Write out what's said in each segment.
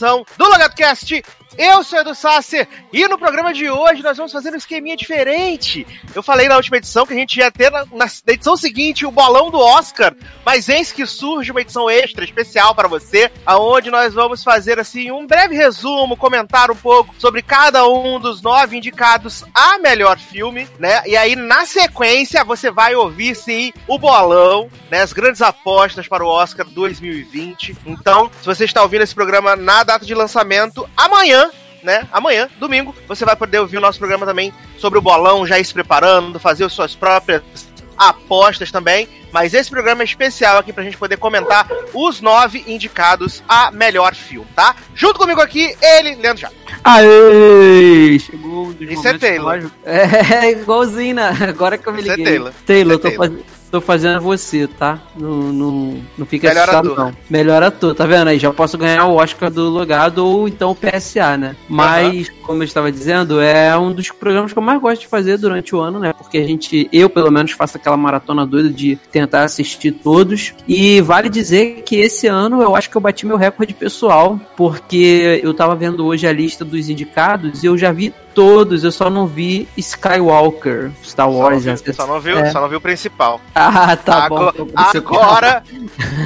edição do LogadoCast. Eu sou Edu Sasser e no programa de hoje nós vamos fazer um esqueminha diferente. Eu falei na última edição que a gente ia ter na, na edição seguinte o bolão do Oscar, mas eis que surge uma edição extra especial para você, aonde nós vamos fazer assim um breve resumo, comentar um pouco sobre cada um dos nove indicados a melhor filme, né? E aí na sequência você vai ouvir sim o bolão, né? As grandes apostas para o Oscar 2020. Então, se você está ouvindo esse programa na data de lançamento, amanhã né? Amanhã, domingo, você vai poder ouvir o nosso programa também sobre o bolão, já ir se preparando, fazer as suas próprias apostas também. Mas esse programa é especial aqui pra gente poder comentar os nove indicados a melhor filme, tá? Junto comigo aqui, ele, Leandro Já. Aê! Chegou um Isso é Taylor. É, igualzinho, né? Agora que eu me Isso é liguei. Taylor. Taylor, Isso é tô, faz... tô fazendo você, tá? Não, não, não fica Melhor assustado, ator. não. Melhor ator, tá vendo? Aí já posso ganhar o Oscar do Logado ou então o PSA, né? Mas, como eu estava dizendo, é um dos programas que eu mais gosto de fazer durante o ano, né? Porque a gente, eu pelo menos, faço aquela maratona doida de tentar assistir todos. E vale dizer que esse ano eu acho que eu bati meu recorde pessoal, porque eu tava vendo hoje a lista dos indicados e eu já vi todos, eu só não vi Skywalker, Star Só não Wars. viu, só não viu, é. só não viu o principal. Ah, tá bom. Agora, então agora,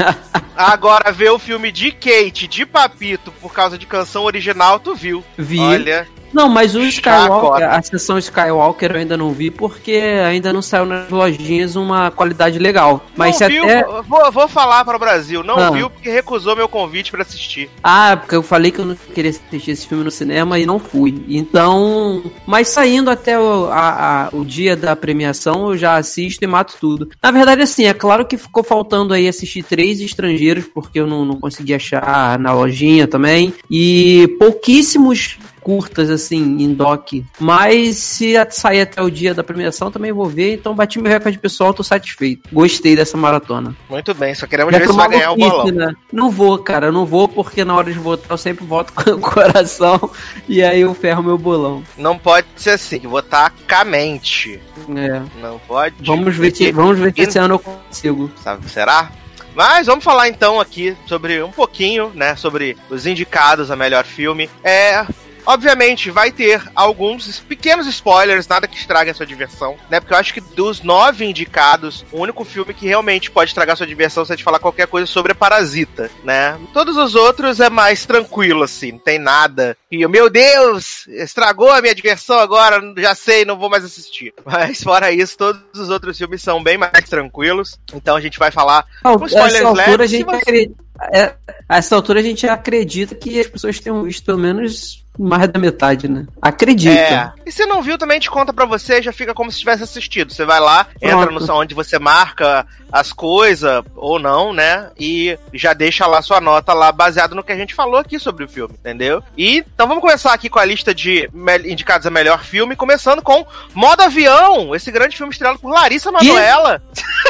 agora ver o filme de Kate, de Papito, por causa de canção original, tu viu. Vi. Olha, Não, mas o. Skywalker, a sessão Skywalker eu ainda não vi porque ainda não saiu nas lojinhas uma qualidade legal. Mas não se viu, até. vou, vou falar para o Brasil, não Ah. viu porque recusou meu convite pra assistir. Ah, porque eu falei que eu não queria assistir esse filme no cinema e não fui. Então. Mas saindo até o, a- a- o dia da premiação, eu já assisto e mato tudo. Na verdade, assim, é claro que ficou faltando aí assistir três estrangeiros, porque eu não, não consegui achar na lojinha também. E pouquíssimos curtas, assim, em doc. Mas se sair até o dia da premiação, também vou ver. Então bati meu recorde pessoal, tô satisfeito. Gostei dessa maratona. Muito bem, só queremos Já ver se vai ganhar o kit, né? Não vou, cara, não vou porque na hora de votar eu sempre voto com o coração e aí eu ferro meu bolão. Não pode ser assim, votar camente. É. Não pode. Vamos ver, se, vamos ver se esse ano eu consigo. Sabe, será? Mas vamos falar então aqui sobre um pouquinho, né, sobre os indicados a melhor filme. É, obviamente vai ter alguns pequenos spoilers, nada que estrague a sua diversão, né? Porque eu acho que dos nove indicados, o único filme que realmente pode estragar a sua diversão se a gente falar qualquer coisa sobre é Parasita, né? Todos os outros é mais tranquilo assim, não tem nada. E eu, meu Deus, estragou a minha diversão agora, já sei, não vou mais assistir. Mas fora isso, todos os outros filmes são bem mais tranquilos. Então a gente vai falar Ah, Com a spoilers a leves, se gente você- acredita, é, a essa altura a gente acredita que as pessoas tenham visto pelo menos mais da metade, né? Acredita. É. E se não viu, também a gente conta pra você, já fica como se tivesse assistido. Você vai lá, entra Pronto. no onde você marca as coisas, ou não, né? E já deixa lá sua nota lá, baseado no que a gente falou aqui sobre o filme, entendeu? E então vamos começar aqui com a lista de indicados a melhor filme, começando com Modo Avião, esse grande filme estrelado por Larissa Manoela.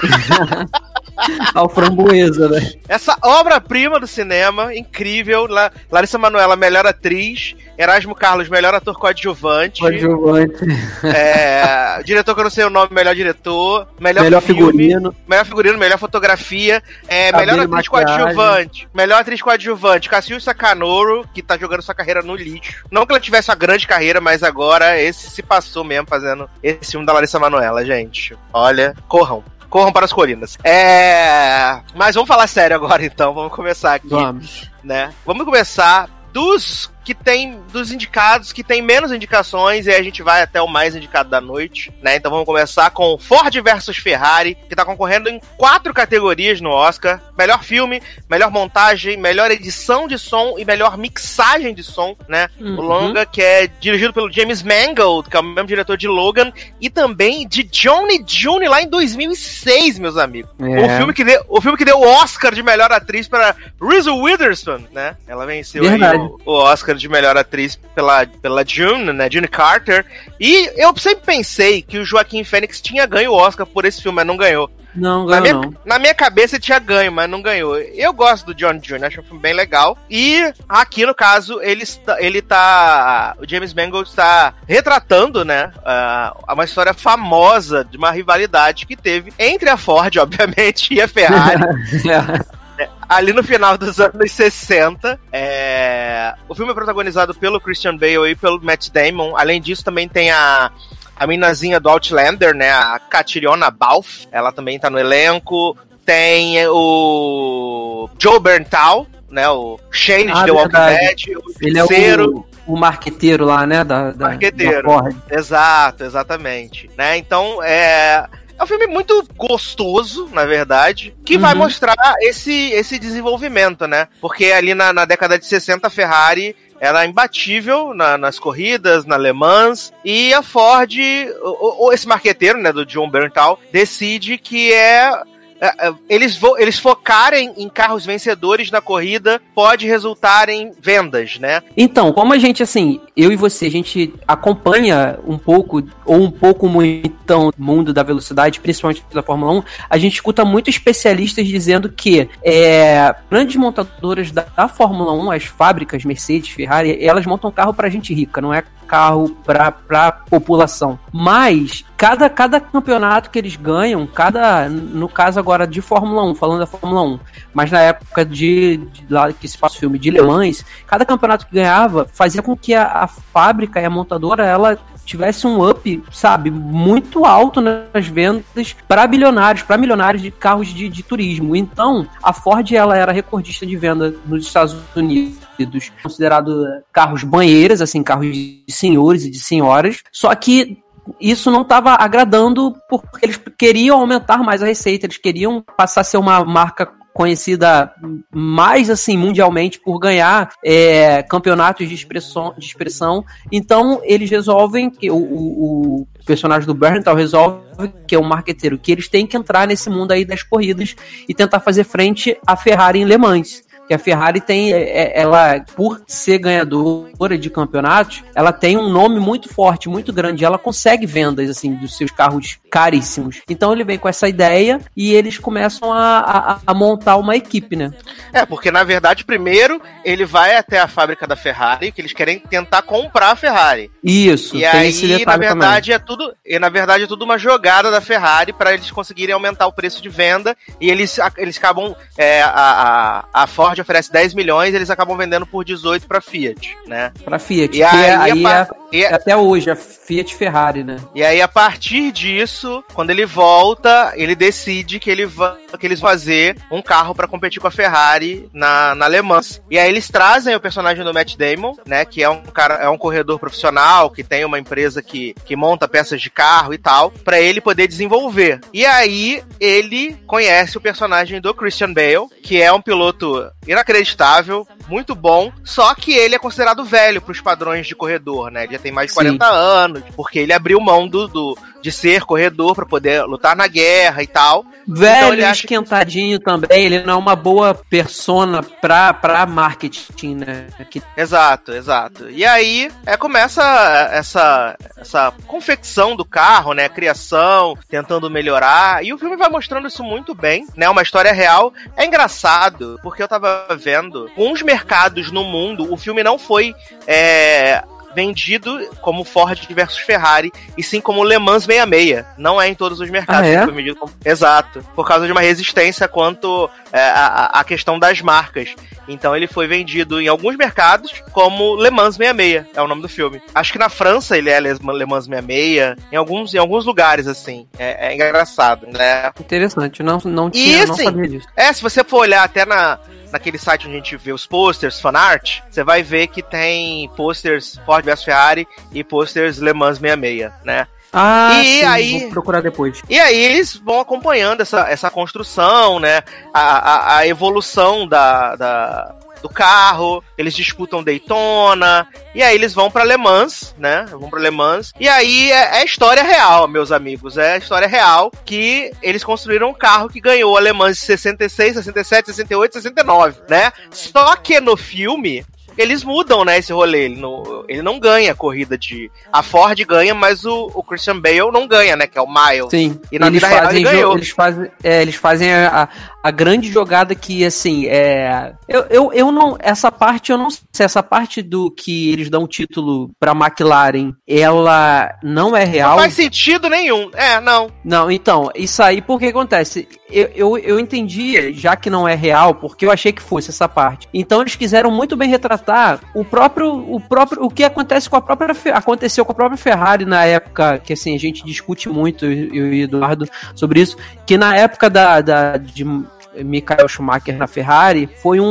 Ao framboesa, né? Essa obra-prima do cinema, incrível. La- Larissa Manoela, melhor atriz. Erasmo Carlos, melhor ator coadjuvante. Coadjuvante. É, diretor que eu não sei o nome, melhor diretor. Melhor, Melhor filme, figurino. Melhor figurino, melhor fotografia. É, melhor atriz maquiagem. coadjuvante. Melhor atriz coadjuvante. Cassius Sakanoro, que tá jogando sua carreira no lixo. Não que ela tivesse uma grande carreira, mas agora esse se passou mesmo fazendo esse filme da Larissa Manoela, gente. Olha, corram. Corram para as colinas. É. Mas vamos falar sério agora então. Vamos começar aqui Vamos. né? Vamos começar dos que tem dos indicados que tem menos indicações e aí a gente vai até o mais indicado da noite, né? Então vamos começar com Ford versus Ferrari, que tá concorrendo em quatro categorias no Oscar: melhor filme, melhor montagem, melhor edição de som e melhor mixagem de som, né? Uhum. O longa que é dirigido pelo James Mangold, que é o mesmo diretor de Logan e também de Johnny June lá em 2006, meus amigos. É. O filme que deu, o filme que deu o Oscar de melhor atriz para Reese Witherspoon, né? Ela venceu o, o Oscar de melhor atriz pela, pela June, né? June Carter. E eu sempre pensei que o Joaquim Fênix tinha ganho o Oscar por esse filme, mas não ganhou. Não, Na ganhou minha, não. na minha cabeça tinha ganho, mas não ganhou. Eu gosto do John Jr., acho um filme bem legal. E aqui, no caso, ele está. Ele tá o James Mangold está retratando, né? ah, uma história famosa de uma rivalidade que teve entre a Ford, obviamente, e a Ferrari. ali no final dos anos 60. É... O filme é protagonizado pelo Christian Bale e pelo Matt Damon. Além disso, também tem a a minazinha do Outlander, né? A Catriona Balfe, ela também tá no elenco. Tem o Joe Berntal, né? O Shane ah, de The Walking Dead, o Ele é o, o marqueteiro lá, né? Da, da marqueteiro. Da Exato, exatamente. Né? Então, é. É um filme muito gostoso, na verdade, que uhum. vai mostrar esse, esse desenvolvimento, né? Porque ali na, na década de 60, a Ferrari era imbatível na, nas corridas, na Le Mans, e a Ford, ou, esse marqueteiro, né, do John Berntal, decide que é, eles, eles focarem em carros vencedores na corrida pode resultar em vendas, né? Então, como a gente, assim, eu e você, a gente acompanha um pouco, ou um pouco muito, então, o mundo da velocidade, principalmente da Fórmula 1, a gente escuta muito especialistas dizendo que é, grandes montadoras da, da Fórmula 1, as fábricas Mercedes, Ferrari, elas montam carro pra gente rica, não é carro para pra população. Mas cada, cada campeonato que eles ganham, cada no caso agora de Fórmula 1, falando da Fórmula 1, mas na época de, de lá que se passa o filme de Le Mans, cada campeonato que ganhava fazia com que a, a fábrica e a montadora ela tivesse um up, sabe, muito alto nas vendas para bilionários, para milionários de carros de, de turismo. Então, a Ford ela era recordista de venda nos Estados Unidos considerado carros banheiras, assim, carros de senhores e de senhoras. Só que isso não estava agradando porque eles queriam aumentar mais a receita, eles queriam passar a ser uma marca conhecida mais assim mundialmente por ganhar é, campeonatos de expressão, de expressão. Então eles resolvem que o, o, o personagem do Berntal resolve que é um marqueteiro que eles têm que entrar nesse mundo aí das corridas e tentar fazer frente à Ferrari em Le Mans que a Ferrari tem, é, é, ela, por ser ganhadora de campeonatos, ela tem um nome muito forte, muito grande. Ela consegue vendas, assim, dos seus carros caríssimos. Então ele vem com essa ideia e eles começam a, a, a montar uma equipe, né? É, porque na verdade, primeiro, ele vai até a fábrica da Ferrari, que eles querem tentar comprar a Ferrari. Isso, e aí, na verdade, também. é tudo. E na verdade é tudo uma jogada da Ferrari para eles conseguirem aumentar o preço de venda. E eles, eles acabam. É, a, a, a Ford Ford oferece 10 milhões, eles acabam vendendo por 18 para Fiat, né? Para Fiat. E aí, aí a, é, até hoje a Fiat Ferrari, né? E aí a partir disso, quando ele volta, ele decide que ele va, que eles vão fazer um carro para competir com a Ferrari na, na Le Mans. E aí eles trazem o personagem do Matt Damon, né, que é um cara, é um corredor profissional que tem uma empresa que, que monta peças de carro e tal, para ele poder desenvolver. E aí ele conhece o personagem do Christian Bale, que é um piloto inacreditável, muito bom, só que ele é considerado velho para os padrões de corredor, né? Ele já tem mais de 40 Sim. anos, porque ele abriu mão do, do de ser corredor para poder lutar na guerra e tal. Velho, então esquentadinho que... também, ele não é uma boa persona pra, pra marketing, né? Que... Exato, exato. E aí é, começa essa, essa confecção do carro, né? Criação, tentando melhorar. E o filme vai mostrando isso muito bem, né? Uma história real. É engraçado, porque eu tava vendo uns mercados no mundo, o filme não foi é, vendido como Ford versus Ferrari, e sim como Le Mans 66. Não é em todos os mercados. Ah, é? foi como... Exato. Por causa de uma resistência quanto é, a, a questão das marcas. Então ele foi vendido em alguns mercados como Le Mans 66, é o nome do filme. Acho que na França ele é Le Mans 66, em alguns, em alguns lugares, assim. É, é engraçado, né? Interessante, não, não tinha, e, não assim, sabia disso. É, se você for olhar até na, naquele site onde a gente vê os posters, fanart, você vai ver que tem posters Ford vs Ferrari e posters Le Mans 66, né? Ah, e sim, aí, vou procurar depois. E aí eles vão acompanhando essa, essa construção, né? A, a, a evolução da, da, do carro, eles disputam Daytona, e aí eles vão para Le Mans, né? Vão para Le Mans. E aí é, é, história real, meus amigos, é história real que eles construíram um carro que ganhou a Le Mans de 66, 67, 68, 69, né? Só que no filme eles mudam, né, esse rolê. Ele não, ele não ganha a corrida de. A Ford ganha, mas o, o Christian Bale não ganha, né? Que é o Miles. Sim. E na eles vida fazem real ele ganhou. Eles fazem, é, eles fazem a, a grande jogada que, assim, é. Eu, eu, eu não. Essa parte, eu não sei se essa parte do que eles dão título pra McLaren, ela não é real. Não faz sentido nenhum. É, não. Não, então, isso aí, por que acontece? Eu, eu, eu entendi, já que não é real, porque eu achei que fosse essa parte. Então eles quiseram muito bem retratar o próprio. O próprio. O que acontece com a própria. Aconteceu com a própria Ferrari na época, que assim, a gente discute muito, eu e o Eduardo, sobre isso, que na época da, da de Michael Schumacher na Ferrari, foi um,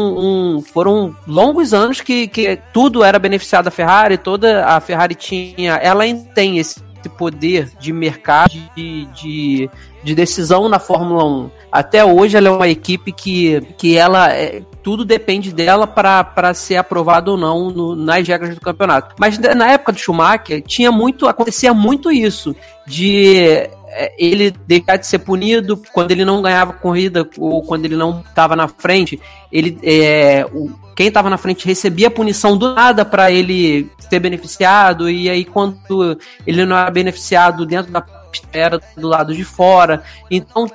um, foram longos anos que, que tudo era beneficiado da Ferrari, toda a Ferrari tinha, ela tem esse poder de mercado, de, de, de decisão na Fórmula 1. Até hoje ela é uma equipe que, que ela é, tudo depende dela para ser aprovado ou não no, nas regras do campeonato. Mas na época do Schumacher tinha muito acontecia muito isso de é, ele deixar de ser punido quando ele não ganhava corrida ou quando ele não estava na frente. Ele, é, o, quem estava na frente recebia punição do nada para ele ser beneficiado e aí quando ele não era beneficiado dentro da era do lado de fora. Então,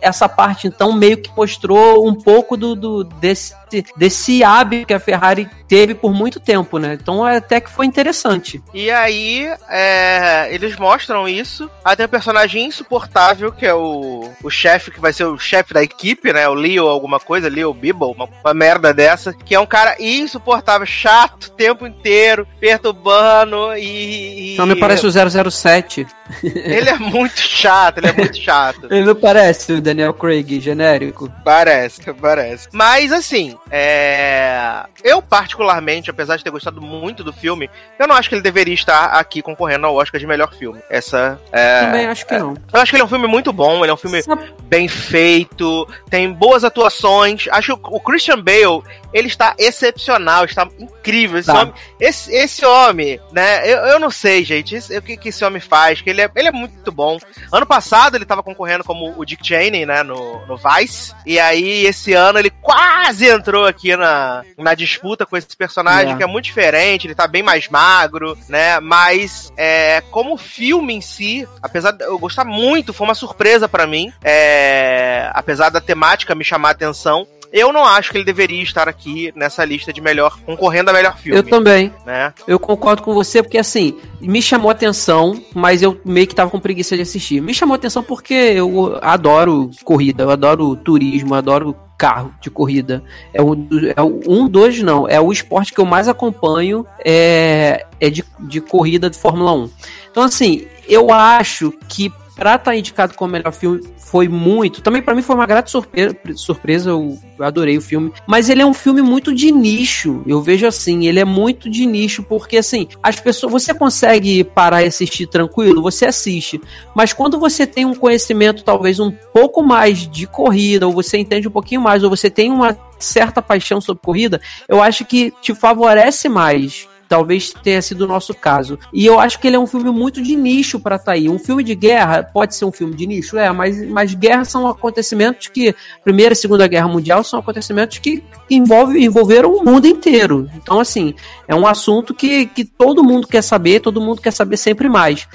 essa parte então meio que mostrou um pouco do, do desse, desse hábito que a Ferrari teve por muito tempo, né? Então até que foi interessante. E aí, é, eles mostram isso. Tem um personagem insuportável, que é o, o chefe, que vai ser o chefe da equipe, né? O Leo alguma coisa, Leo Bibble, uma, uma merda dessa, que é um cara insuportável, chato o tempo inteiro, perturbando e... e... Não me parece o 007. Ele é muito chato, ele é muito chato. ele não parece o Daniel Craig genérico? Parece, parece. Mas assim, é... eu particularmente, apesar de ter gostado muito do filme, eu não acho que ele deveria estar aqui concorrendo ao Oscar de melhor filme. Essa é... Também acho que não. Eu acho que ele é um filme muito bom, ele é um filme Sabe... bem feito, tem boas atuações. Acho que o Christian Bale, ele está excepcional, está incrível. Esse, tá. homem, esse, esse homem, né? Eu, eu não sei, gente, o que, que esse homem faz, que ele é, ele é muito bom. Ano passado ele estava concorrendo como o Dick Cheney, né, no, no Vice. E aí, esse ano, ele quase entrou aqui na, na disputa com esse personagem, é. que é muito diferente, ele tá bem mais magro, né? Mas, é, como filme em si, apesar de eu gostar muito, foi uma surpresa para mim. É, apesar da temática me chamar a atenção, eu não acho que ele deveria estar aqui nessa lista de melhor, concorrendo a melhor filme. Eu também. Né? Eu concordo com você, porque assim, me chamou atenção, mas eu meio que tava com preguiça de assistir. Me chamou atenção porque eu adoro corrida, eu adoro turismo, eu adoro carro de corrida. É um, é um dois não, é o esporte que eu mais acompanho é, é de, de corrida de Fórmula 1. Então assim, eu acho que pra estar tá indicado como melhor filme foi muito. Também para mim foi uma grata surpresa, surpresa eu adorei o filme. Mas ele é um filme muito de nicho. Eu vejo assim, ele é muito de nicho, porque assim, as pessoas. Você consegue parar e assistir tranquilo, você assiste. Mas quando você tem um conhecimento, talvez, um pouco mais de corrida, ou você entende um pouquinho mais, ou você tem uma certa paixão sobre corrida, eu acho que te favorece mais Talvez tenha sido o nosso caso. E eu acho que ele é um filme muito de nicho para tá aí. Um filme de guerra pode ser um filme de nicho, é, mas, mas guerras são acontecimentos que. Primeira e Segunda Guerra Mundial são acontecimentos que envolve, envolveram o mundo inteiro. Então, assim, é um assunto que, que todo mundo quer saber, todo mundo quer saber sempre mais.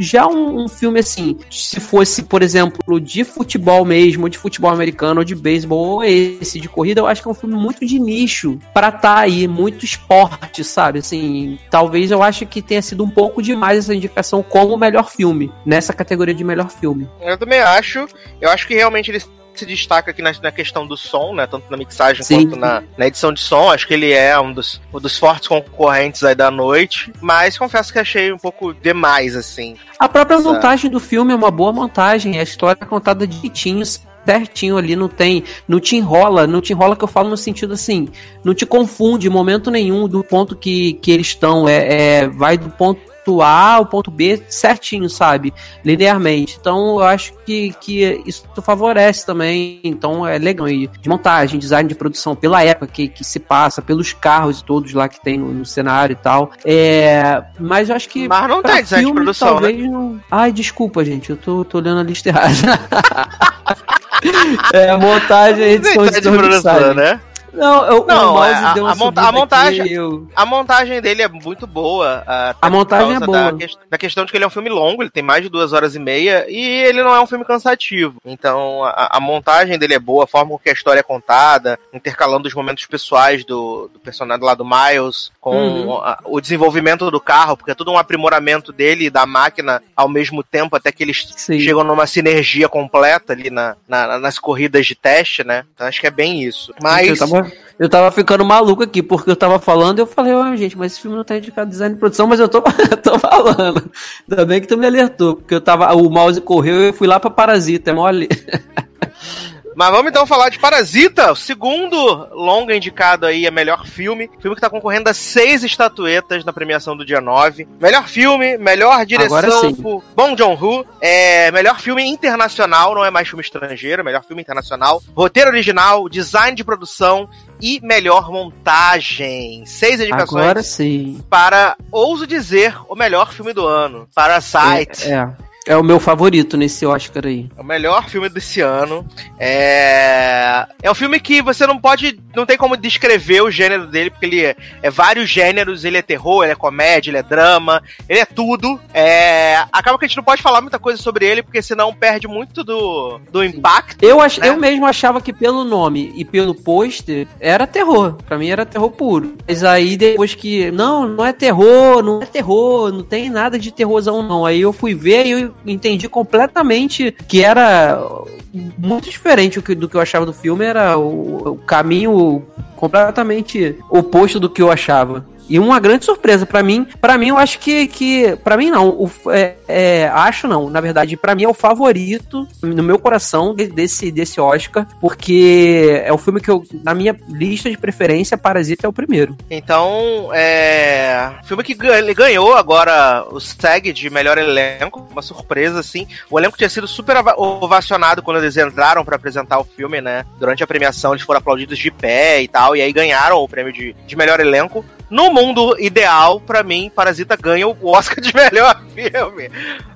Já um, um, filme assim, se fosse, por exemplo, de futebol mesmo, de futebol americano, ou de beisebol, ou esse de corrida, eu acho que é um filme muito de nicho estar tá aí, muito esporte, sabe? Assim, talvez eu acho que tenha sido um pouco demais essa indicação como melhor filme, nessa categoria de melhor filme. Eu também acho. Eu acho que realmente eles se destaca aqui na, na, questão do som, né? Tanto na mixagem Sim. quanto na, na, edição de som. Acho que ele é um dos, um dos fortes concorrentes aí da noite. Mas confesso que achei um pouco demais, assim. A própria essa... montagem do filme é uma boa montagem. A história é contada direitinho, certinho ali, não tem, não te enrola, não te enrola que eu falo no sentido assim, não te confunde em momento nenhum do ponto que, que eles estão, é, é vai do ponto ponto A ao ponto B certinho, sabe? Linearmente. Então eu acho que, que isso favorece também. Então é legal. E de montagem, design de produção, pela época que, que se passa, pelos carros e todos lá que tem no, no cenário e tal. É, mas eu acho que. Mas não tem design filme, de produção. Né? Talvez né? não... Ai, desculpa, gente. Eu tô, tô olhando a lista errada. é, montagem e edição de, de produção, né? Não, eu, não, o mouse a, deu uma a, monta a montagem, eu... a montagem dele é muito boa. A montagem é boa. Da, da, questão de que ele é um filme longo, ele tem mais de duas horas e meia e ele não é um filme cansativo. Então a, a montagem dele é boa, a forma com que a história é contada, intercalando os momentos pessoais do, do personagem lá do Miles com uhum. a, o desenvolvimento do carro, porque é tudo um aprimoramento dele e da máquina ao mesmo tempo, até que eles Sim. chegam numa sinergia completa ali na, na, nas corridas de teste, né? Então acho que é bem isso. Mas. Eu eu tava ficando maluco aqui, porque eu tava falando e eu falei, oh, gente, mas esse filme não tá indicado design de produção, mas eu tô, tô falando. Ainda bem que tu me alertou, porque eu tava. O mouse correu e eu fui lá pra Parasita, é mole. Mas vamos então falar de Parasita, o segundo longa indicado aí é melhor filme. Filme que tá concorrendo a seis estatuetas na premiação do dia 9. Melhor filme, melhor direção por Bong Joon-ho, é, melhor filme internacional, não é mais filme estrangeiro, melhor filme internacional, roteiro original, design de produção e melhor montagem. Seis indicações. Agora sim. Para, ouso dizer, o melhor filme do ano. Parasite. É. é. É o meu favorito nesse Oscar aí. É o melhor filme desse ano. É. É um filme que você não pode. Não tem como descrever o gênero dele, porque ele é, é vários gêneros. Ele é terror, ele é comédia, ele é drama, ele é tudo. É. Acaba que a gente não pode falar muita coisa sobre ele, porque senão perde muito do, do impacto. Eu, ach, né? eu mesmo achava que pelo nome e pelo pôster era terror. Pra mim era terror puro. Mas aí depois que. Não, não é terror, não é terror, não tem nada de terrorzão, não. Aí eu fui ver e eu entendi completamente que era muito diferente do que eu achava do filme, era o, o caminho completamente oposto do que eu achava. E uma grande surpresa para mim, para mim eu acho que, que para mim não, o, é, é, acho não, na verdade, para mim é o favorito no meu coração desse desse Oscar, porque é o filme que eu na minha lista de preferência Parasita é o primeiro. Então, é, filme que ele ganhou agora o SEG de melhor elenco, uma surpresa assim. O elenco tinha sido super ovacionado quando eles entraram para apresentar o filme, né? Durante a premiação eles foram aplaudidos de pé e tal, e aí ganharam o prêmio de, de melhor elenco. No mundo ideal, para mim, Parasita ganha o Oscar de melhor filme.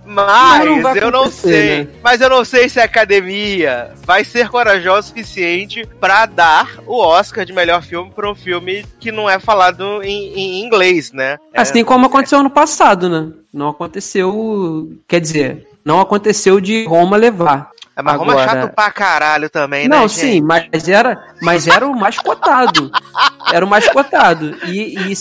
Mas não, não eu não sei. Né? Mas eu não sei se a academia vai ser corajosa o suficiente para dar o Oscar de melhor filme para um filme que não é falado em, em inglês, né? Assim é, como aconteceu ano passado, né? Não aconteceu. Quer dizer, não aconteceu de Roma levar. É, mas Agora... Roma é chato pra caralho também, né? Não, sim, mas era, mas era o mais cotado. Era o mais cotado. E, e,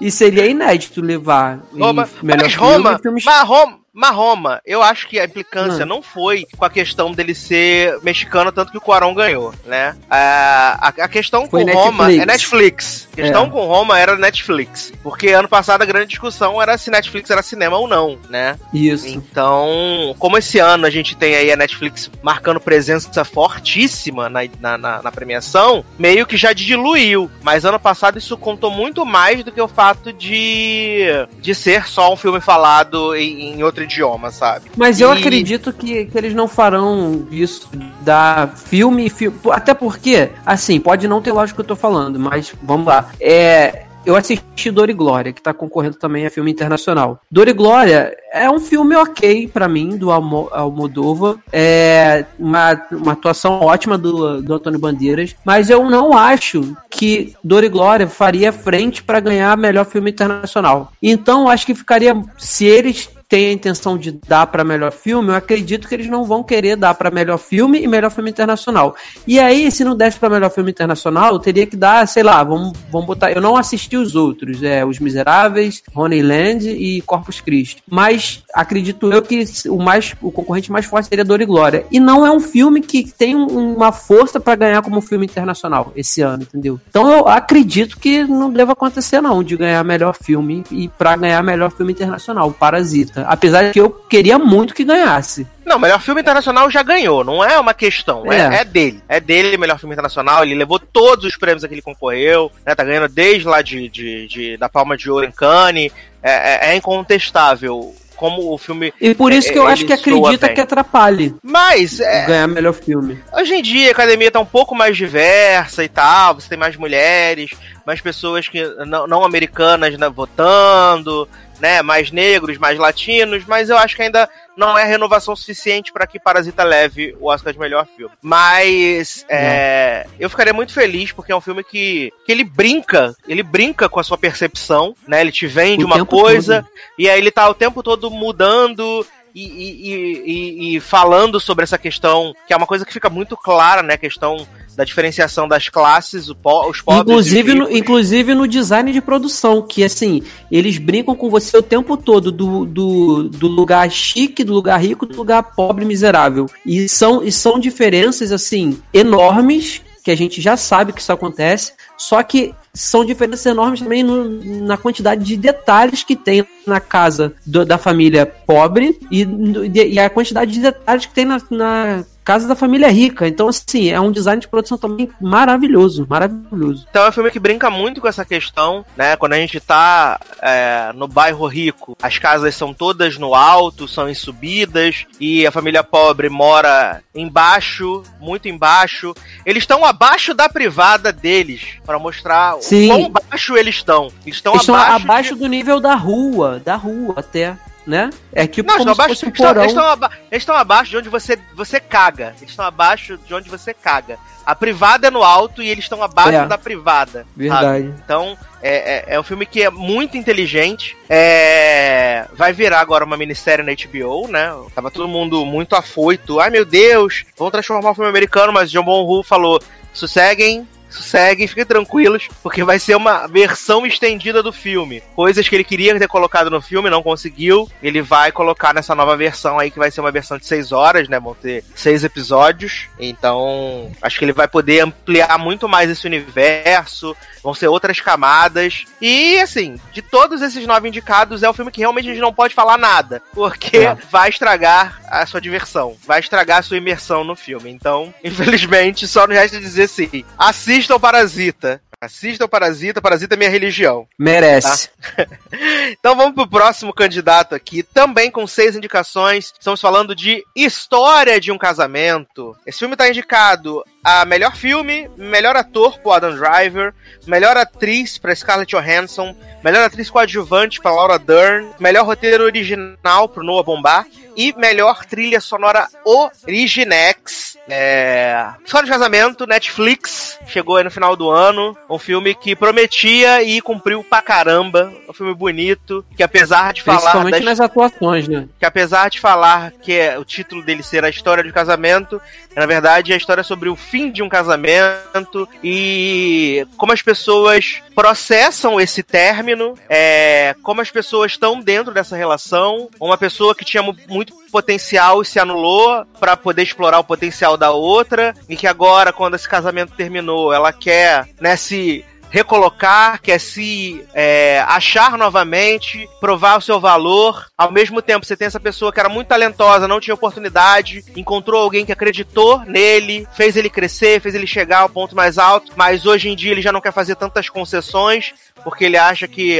e seria inédito levar. Roma, melhor mas Roma, filme, mas Roma, mas Roma, eu acho que a implicância não. não foi com a questão dele ser mexicano, tanto que o Cuarón ganhou, né? A, a, a questão foi com Netflix. Roma é Netflix. A questão é. com Roma era Netflix. Porque ano passado a grande discussão era se Netflix era cinema ou não, né? Isso. Então, como esse ano a gente tem aí a Netflix marcando presença fortíssima na, na, na, na premiação, meio que já diluiu. Mas ano passado isso contou muito mais do que o fato de, de ser só um filme falado em, em outro idioma, sabe? Mas eu acredito que, que eles não farão isso da filme, filme. Até porque, assim, pode não ter lógico que eu tô falando, mas vamos lá. É, eu assisti Dor e Glória, que tá concorrendo também a filme internacional. Dor e Glória é um filme ok para mim, do Almo Almodova. É uma, uma atuação ótima do, do Antônio Bandeiras, mas eu não acho que Dor e Glória faria frente para ganhar melhor filme internacional. Então, acho que ficaria, se eles tem a intenção de dar para melhor filme, eu acredito que eles não vão querer dar para melhor filme e melhor filme internacional. E aí, se não desse para melhor filme internacional, teria que dar, sei lá, vamos, vamos botar. Eu não assisti os outros, é Os Miseráveis, Honeyland e Corpus Christi. Mas acredito eu que o mais o concorrente mais forte seria Dor e Glória. E não é um filme que tem uma força para ganhar como filme internacional esse ano, entendeu? Então eu acredito que não deva acontecer não de ganhar melhor filme e para ganhar melhor filme internacional, Parasita. Apesar de que eu queria muito que ganhasse. Não, melhor filme internacional já ganhou, não é uma questão. É, é, é dele. É dele, melhor filme internacional. Ele levou todos os prêmios a que ele concorreu, né? Tá ganhando desde lá de, de, de da Palma de Ouro em Cannes. É, é, é incontestável como o filme. E por isso que eu acho que acredita que atrapalhe. Mas. É, ganhar melhor filme. Hoje em dia a academia tá um pouco mais diversa e tal. Você tem mais mulheres, mais pessoas que não, não americanas né, votando né, mais negros, mais latinos, mas eu acho que ainda não é renovação suficiente para que Parasita leve o Oscar de melhor filme. Mas é, eu ficaria muito feliz porque é um filme que, que ele brinca, ele brinca com a sua percepção, né? Ele te vende o uma coisa todo. e aí ele tá o tempo todo mudando e, e, e, e, falando sobre essa questão, que é uma coisa que fica muito clara, né? A questão da diferenciação das classes, os pobres. Inclusive no, inclusive no design de produção, que assim, eles brincam com você o tempo todo do, do, do lugar chique, do lugar rico, do lugar pobre miserável. E são, e são diferenças, assim, enormes, que a gente já sabe que isso acontece, só que são diferenças enormes também no, na quantidade de detalhes que tem na casa do, da família pobre e, e, a quantidade de detalhes que tem na, na Casa da Família Rica. Então, assim, é um design de produção também maravilhoso, maravilhoso. Então é um filme que brinca muito com essa questão, né? Quando a gente tá é, no bairro rico, as casas são todas no alto, são em subidas, e a família pobre mora embaixo, muito embaixo. Eles estão abaixo da privada deles, para mostrar Sim. o quão baixo eles estão. Eles estão abaixo, abaixo de... do nível da rua, da rua até né? É tipo não, como estão abaixo, um eles, estão, eles, estão aba eles estão abaixo de onde você, você caga. Eles estão abaixo de onde você caga. A privada é no alto e eles estão abaixo é. da privada. Verdade. Sabe? Então, é, é, é, um filme que é muito inteligente. É... Vai virar agora uma minissérie na HBO, né? Tava todo mundo muito afoito. Ai meu Deus, vão transformar o filme americano, mas John Bonhu falou: sosseguem, segue, fiquem tranquilos, porque vai ser uma versão estendida do filme. Coisas que ele queria ter colocado no filme, não conseguiu. Ele vai colocar nessa nova versão aí, que vai ser uma versão de seis horas, né? Vão ter seis episódios. Então, acho que ele vai poder ampliar muito mais esse universo. Vão ser outras camadas. E, assim, de todos esses nove indicados, é o filme que realmente a gente não pode falar nada. Porque é. vai estragar a sua diversão. Vai estragar a sua imersão no filme. Então, infelizmente, só nos resta dizer sim. Assista Assista o Parasita. Assista o Parasita, Parasita é minha religião. Merece. Tá? então vamos pro próximo candidato aqui, também com seis indicações. Estamos falando de História de um Casamento. Esse filme está indicado a melhor filme, melhor ator pro Adam Driver, melhor atriz para Scarlett Johansson, melhor atriz coadjuvante para Laura Dern, melhor roteiro original pro Noah Bombach e melhor trilha sonora Originex. É... História de casamento, Netflix, chegou aí no final do ano. Um filme que prometia e cumpriu pra caramba. Um filme bonito, que apesar de falar. Principalmente das... nas atuações, né? Que apesar de falar que é, o título dele ser a história de casamento, na verdade é a história sobre o fim de um casamento e como as pessoas processam esse término, é, como as pessoas estão dentro dessa relação. Uma pessoa que tinha muito potencial e se anulou para poder explorar o potencial da outra e que agora, quando esse casamento terminou, ela quer né, se recolocar, quer se é, achar novamente, provar o seu valor. Ao mesmo tempo, você tem essa pessoa que era muito talentosa, não tinha oportunidade, encontrou alguém que acreditou nele, fez ele crescer, fez ele chegar ao ponto mais alto, mas hoje em dia ele já não quer fazer tantas concessões, porque ele acha que,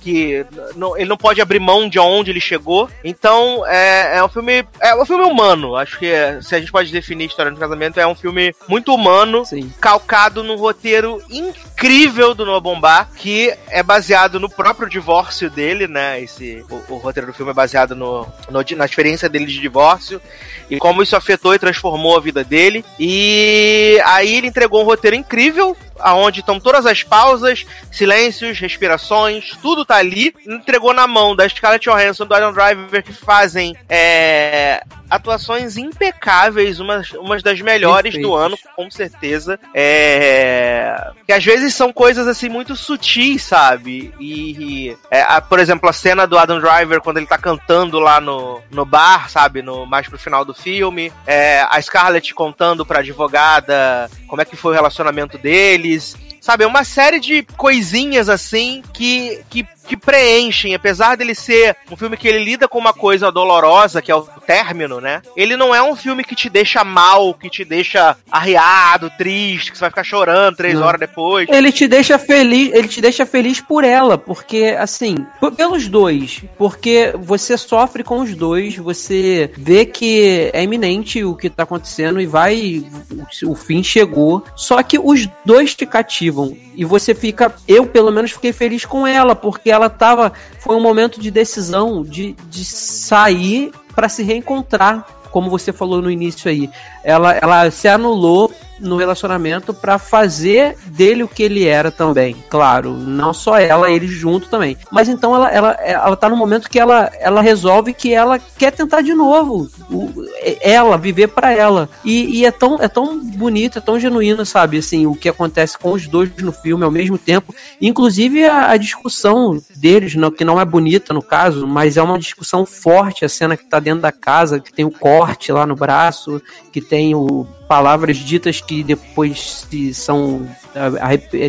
que não, ele não pode abrir mão de onde ele chegou. Então, é, é um filme. É um filme humano. Acho que é, se a gente pode definir História do Casamento, é um filme muito humano, Sim. calcado num roteiro incrível do Noah Bombach, que é baseado no próprio divórcio dele, né? Esse, o, o roteiro do filme é baseado no, no, na experiência dele de divórcio e como isso afetou e transformou a vida dele. E aí ele entregou um roteiro incrível, aonde estão todas as pausas, silêncios, respirações, tudo tá ali. Entregou na mão da Scarlett Johansson, do Adam Driver, que fazem é, atuações impecáveis, umas, umas das melhores Perfeito. do ano, com certeza. É, que às vezes são coisas assim muito sutis, sabe? E, e é, a, por exemplo, a cena do Adam Driver quando ele tá cantando lá no, no bar, sabe? No, mais pro final do filme. É, a Scarlett contando pra advogada como é que foi o relacionamento deles. Sabe, é uma série de coisinhas assim que, que que preenchem, apesar dele ser um filme que ele lida com uma coisa dolorosa, que é o término, né? Ele não é um filme que te deixa mal, que te deixa arriado, triste, que você vai ficar chorando três não. horas depois. Ele te deixa feliz, ele te deixa feliz por ela, porque assim, pelos dois, porque você sofre com os dois, você vê que é iminente o que tá acontecendo e vai o fim chegou, só que os dois te cativam e você fica, eu pelo menos fiquei feliz com ela, porque ela tava. Foi um momento de decisão de, de sair para se reencontrar, como você falou no início aí. Ela, ela se anulou no relacionamento para fazer dele o que ele era também. Claro, não só ela, ele junto também. Mas então ela, ela, ela tá no momento que ela, ela resolve que ela quer tentar de novo. O, ela, viver para ela. E, e, é, tão, é tão bonito, é tão genuíno, sabe? Assim, o que acontece com os dois no filme ao mesmo tempo. Inclusive a, a discussão deles, não, que não é bonita no caso, mas é uma discussão forte, a cena que tá dentro da casa, que tem o corte lá no braço, que tem o palavras ditas que depois se são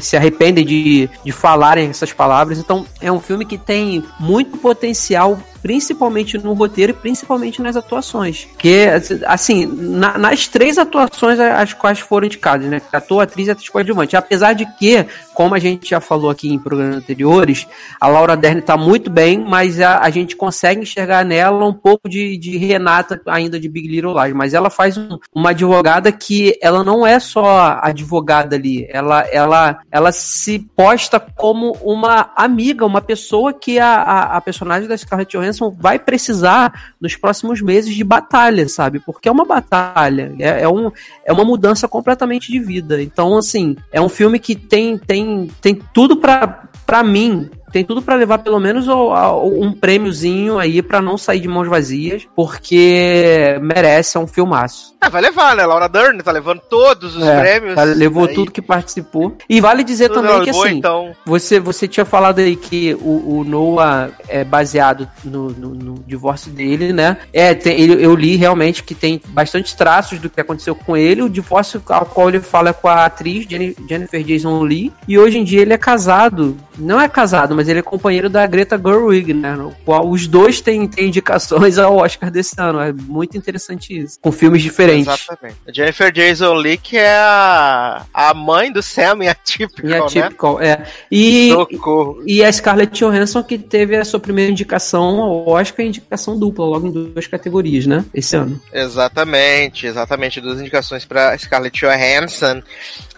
se arrependem de, de falarem essas palavras. Então é um filme que tem muito potencial principalmente no roteiro e principalmente nas atuações. Que, assim, na, nas três atuações as quais foram indicadas, né? Ator, atriz e atriz coadjuvante. Apesar de que, como a gente já falou aqui em programas anteriores, a Laura Dern tá muito bem, mas a, a gente consegue enxergar nela um pouco de, de Renata ainda de Big Little Lies. Mas ela faz um, uma advogada que ela não é só advogada ali, ela, ela, ela se posta como uma amiga, uma pessoa que a, a, a personagem da Scarlett Johansson vai precisar nos próximos meses de batalha, sabe? Porque é uma batalha, é, é, um, é uma mudança completamente de vida. Então, assim, é um filme que tem, tem, tem tudo para mim tem tudo para levar pelo menos um prêmiozinho aí para não sair de mãos vazias, porque merece, é um filmaço. É, vai levar, né? Laura Dern tá levando todos os é, prêmios. Levou aí. tudo que participou. E vale dizer tudo também que levou, assim, então... você, você tinha falado aí que o, o Noah é baseado no, no, no, divórcio dele, né? É, tem, eu li realmente que tem bastante traços do que aconteceu com ele. O divórcio ao qual ele fala é com a atriz Jennifer Jason Lee. E hoje em dia ele é casado. Não é casado, mas mas ele é companheiro da Greta Gerwig, né? No qual os dois têm, têm indicações ao Oscar desse ano. É muito interessante isso. Com filmes diferentes. Exatamente. A Jennifer Jason Leigh, que é a, a mãe do Sam em Atypical, em Atypical, né? é. E, Socorro. e a Scarlett Johansson, que teve a sua primeira indicação ao Oscar, indicação dupla, logo em duas categorias, né? Esse ano. Exatamente, exatamente. Duas indicações para Scarlett Johansson.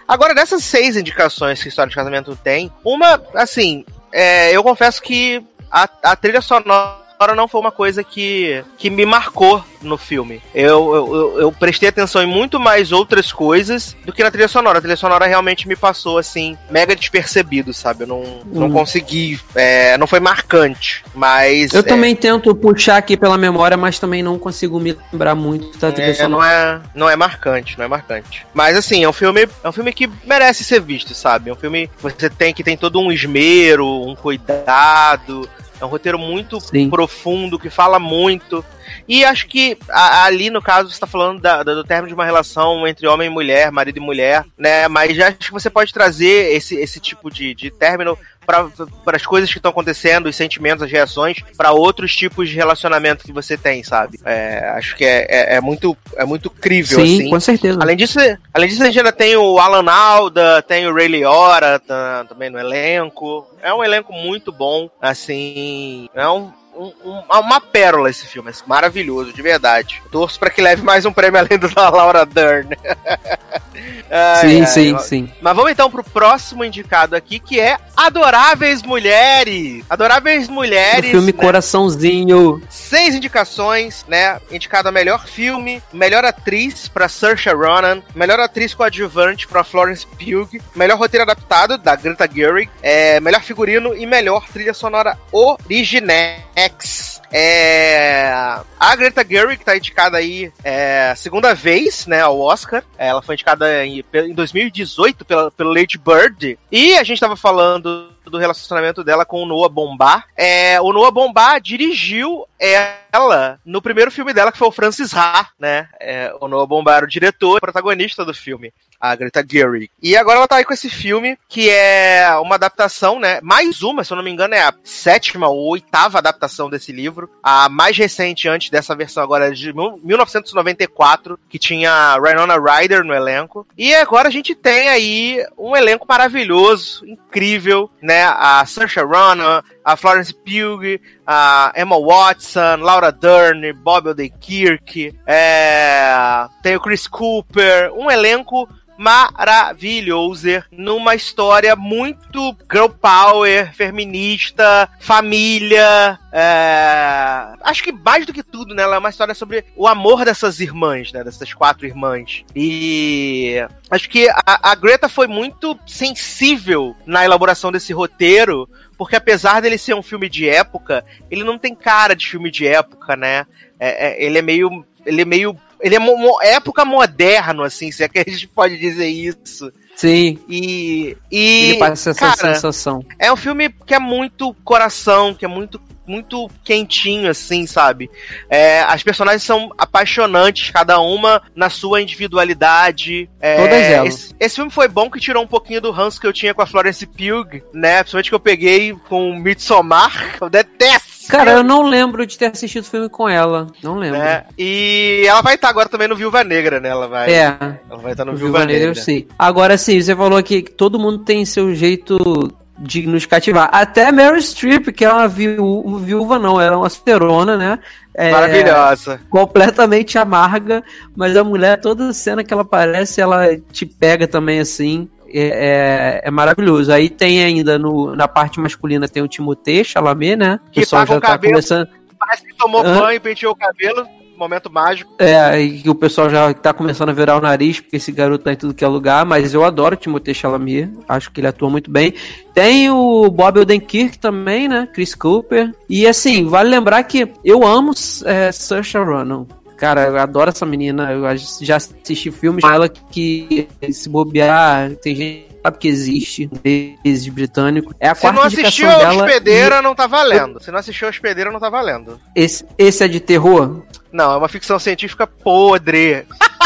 Agora, dessas seis indicações que História de Casamento tem, uma, assim, é, eu confesso que a, a trilha sonora não foi uma coisa que, que me marcou no filme. Eu, eu, eu, prestei atenção em muito mais outras coisas do que na trilha sonora. A trilha sonora realmente me passou, assim, mega despercebido, sabe? Eu não, uhum. não consegui. É, não foi marcante, mas. Eu é... também tento puxar aqui pela memória, mas também não consigo me lembrar muito da trilha é, sonora. Não é, não é marcante, não é marcante. Mas, assim, é um filme, é um filme que merece ser visto, sabe? É um filme que você tem que tem todo um esmero, um cuidado. É um roteiro muito Sim. profundo, que fala muito. E acho que a, ali, no caso, você está falando da, da, do término de uma relação entre homem e mulher, marido e mulher, né? Mas acho que você pode trazer esse, esse tipo de, de término para as coisas que estão acontecendo, os sentimentos, as reações, para outros tipos de relacionamento que você tem, sabe? É, acho que é, é, é, muito, é muito crível, Sim, assim. com certeza. Além disso, além disso, a gente ainda tem o Alan Alda, tem o Ray Liotta tá, também no elenco. É um elenco muito bom, assim. É um, um, uma pérola esse filme, é maravilhoso, de verdade. Torço para que leve mais um prêmio além do da Laura Dern. ai, sim, ai, sim, ai. sim. Mas vamos então pro próximo indicado aqui, que é Adoráveis Mulheres. Adoráveis Mulheres. O filme né? Coraçãozinho. Seis indicações, né? Indicado a melhor filme, melhor atriz para Saoirse Ronan, melhor atriz coadjuvante para Florence Pugh, melhor roteiro adaptado da Greta Gerwig, é, melhor figurino e melhor trilha sonora original. X. É, a Greta Gerwig tá indicada aí é, segunda vez, né, ao Oscar. Ela foi indicada em, em 2018 pela, pelo Lady Bird. E a gente tava falando do relacionamento dela com o Noah Bombá. É, o Noah Bombá dirigiu ela no primeiro filme dela, que foi o Francis Ha, né? É, o Noah Bombá era o diretor e protagonista do filme, a Greta Gerwig. E agora ela tá aí com esse filme, que é uma adaptação, né? Mais uma, se eu não me engano, é a sétima ou oitava adaptação desse livro. A mais recente antes dessa versão agora é de 1994, que tinha Rhinona Ryder no elenco. E agora a gente tem aí um elenco maravilhoso, incrível, né? A Saoirse Ronan, a Florence Pugh, a Emma Watson, Laura Dern, Bob Odenkirk, é, tem o Chris Cooper, um elenco maravilhoso numa história muito girl power, feminista, família. É... Acho que mais do que tudo, né? Ela é uma história sobre o amor dessas irmãs, né? Dessas quatro irmãs. E acho que a, a Greta foi muito sensível na elaboração desse roteiro porque apesar dele ser um filme de época, ele não tem cara de filme de época, né? É, é, ele é meio. Ele é meio. Ele é mo época moderno, assim, se é que a gente pode dizer isso. Sim. E. e ele passa essa cara, sensação. É um filme que é muito coração, que é muito muito quentinho, assim, sabe? É, as personagens são apaixonantes, cada uma na sua individualidade. É, Todas elas. Esse, esse, filme foi bom que tirou um pouquinho do ranço que eu tinha com a Florence Pugh, né? Principalmente que eu peguei com Midsommar, eu detesto. Cara, eu não lembro de ter assistido o filme com ela. Não lembro. É, e ela vai estar agora também no Viúva Negra, né? Ela vai. É. Ela vai estar no Viúva, Viúva Negra. Negra. Eu sei. Agora sim, você falou que todo mundo tem seu jeito de nos cativar. Até Meryl Streep, que é uma viú viúva, não, era é uma superona, né? É, Maravilhosa. Completamente amarga, mas a mulher, toda cena que ela aparece, ela te pega também assim. É, é, é, maravilhoso. Aí tem ainda no, na parte masculina tem o Timothée Chalamet, né? Que pessoal já o tá cabelo, começando. Parece que tomou banho e penteou o cabelo momento mágico. É, e que o pessoal já tá começando a virar o nariz, porque esse garoto tá em tudo que é lugar, mas eu adoro o Timothée Chalamet, acho que ele atua muito bem. Tem o Bob Odenkirk também, né, Chris Cooper, e assim, vale lembrar que eu amo é, Saoirse Ronan. Cara, eu adoro essa menina. Eu já assisti filmes com ela que se bobear, tem gente sabe que existe, desde britânico. É a Se quarta não assistiu a Hospedeira, não tá valendo. Se não assistiu a Hospedeira, não tá valendo. Esse, esse é de terror? Não, é uma ficção científica podre.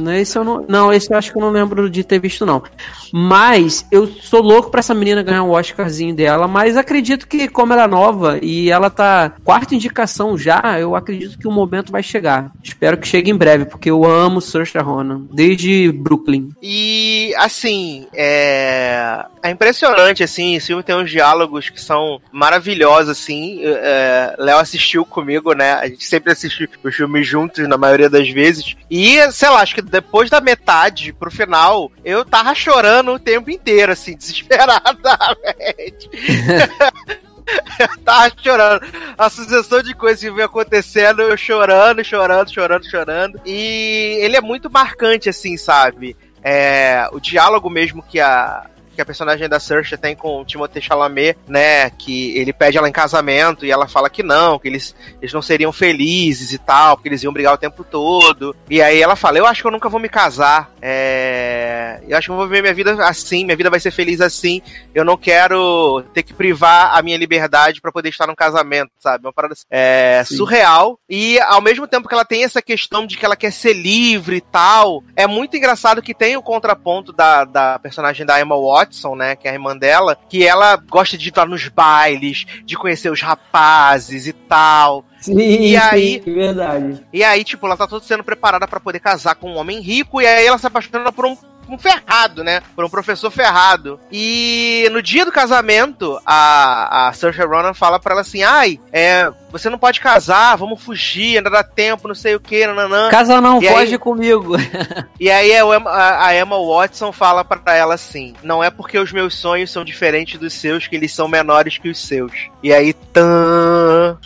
Não, esse eu não, não, esse eu acho que eu não lembro de ter visto, não. Mas eu sou louco pra essa menina ganhar um Oscarzinho dela, mas acredito que, como ela é nova e ela tá quarta indicação já, eu acredito que o momento vai chegar. Espero que chegue em breve, porque eu amo Saoirse Ronan, desde Brooklyn. E, assim, é... é impressionante, assim, esse filme tem uns diálogos que são maravilhosos, assim. É... Léo assistiu comigo, né? A gente sempre assiste os filmes juntos, na maioria das vezes. E, sei lá, acho que depois da metade pro final, eu tava chorando o tempo inteiro, assim, desesperadamente. eu tava chorando. A sucessão de coisas que vem acontecendo, eu chorando, chorando, chorando, chorando. E ele é muito marcante, assim, sabe? É, o diálogo mesmo que a, que a personagem da Saoirse tem com o Timothée Chalamet, né, que ele pede ela em casamento e ela fala que não, que eles, eles não seriam felizes e tal, porque eles iam brigar o tempo todo. E aí ela fala, eu acho que eu nunca vou me casar, é... eu acho que eu vou viver minha vida assim, minha vida vai ser feliz assim, eu não quero ter que privar a minha liberdade para poder estar num casamento, sabe? Uma parada é, surreal. E ao mesmo tempo que ela tem essa questão de que ela quer ser livre e tal, é muito engraçado que tem o contraponto da, da personagem da Emma Watson, Watson, né, que é a irmã dela, que ela gosta de ir nos bailes, de conhecer os rapazes e tal. Sim, e aí, sim, verdade. E aí, tipo, ela tá toda sendo preparada para poder casar com um homem rico, e aí ela se apaixona por um um ferrado, né? Por um professor ferrado. E no dia do casamento, a, a Saoirse Ronan fala para ela assim, ai, é, você não pode casar, vamos fugir, ainda dá tempo, não sei o que, nananã. Casa não, e foge aí, comigo. e aí a, a Emma Watson fala para ela assim, não é porque os meus sonhos são diferentes dos seus que eles são menores que os seus. E aí, tan...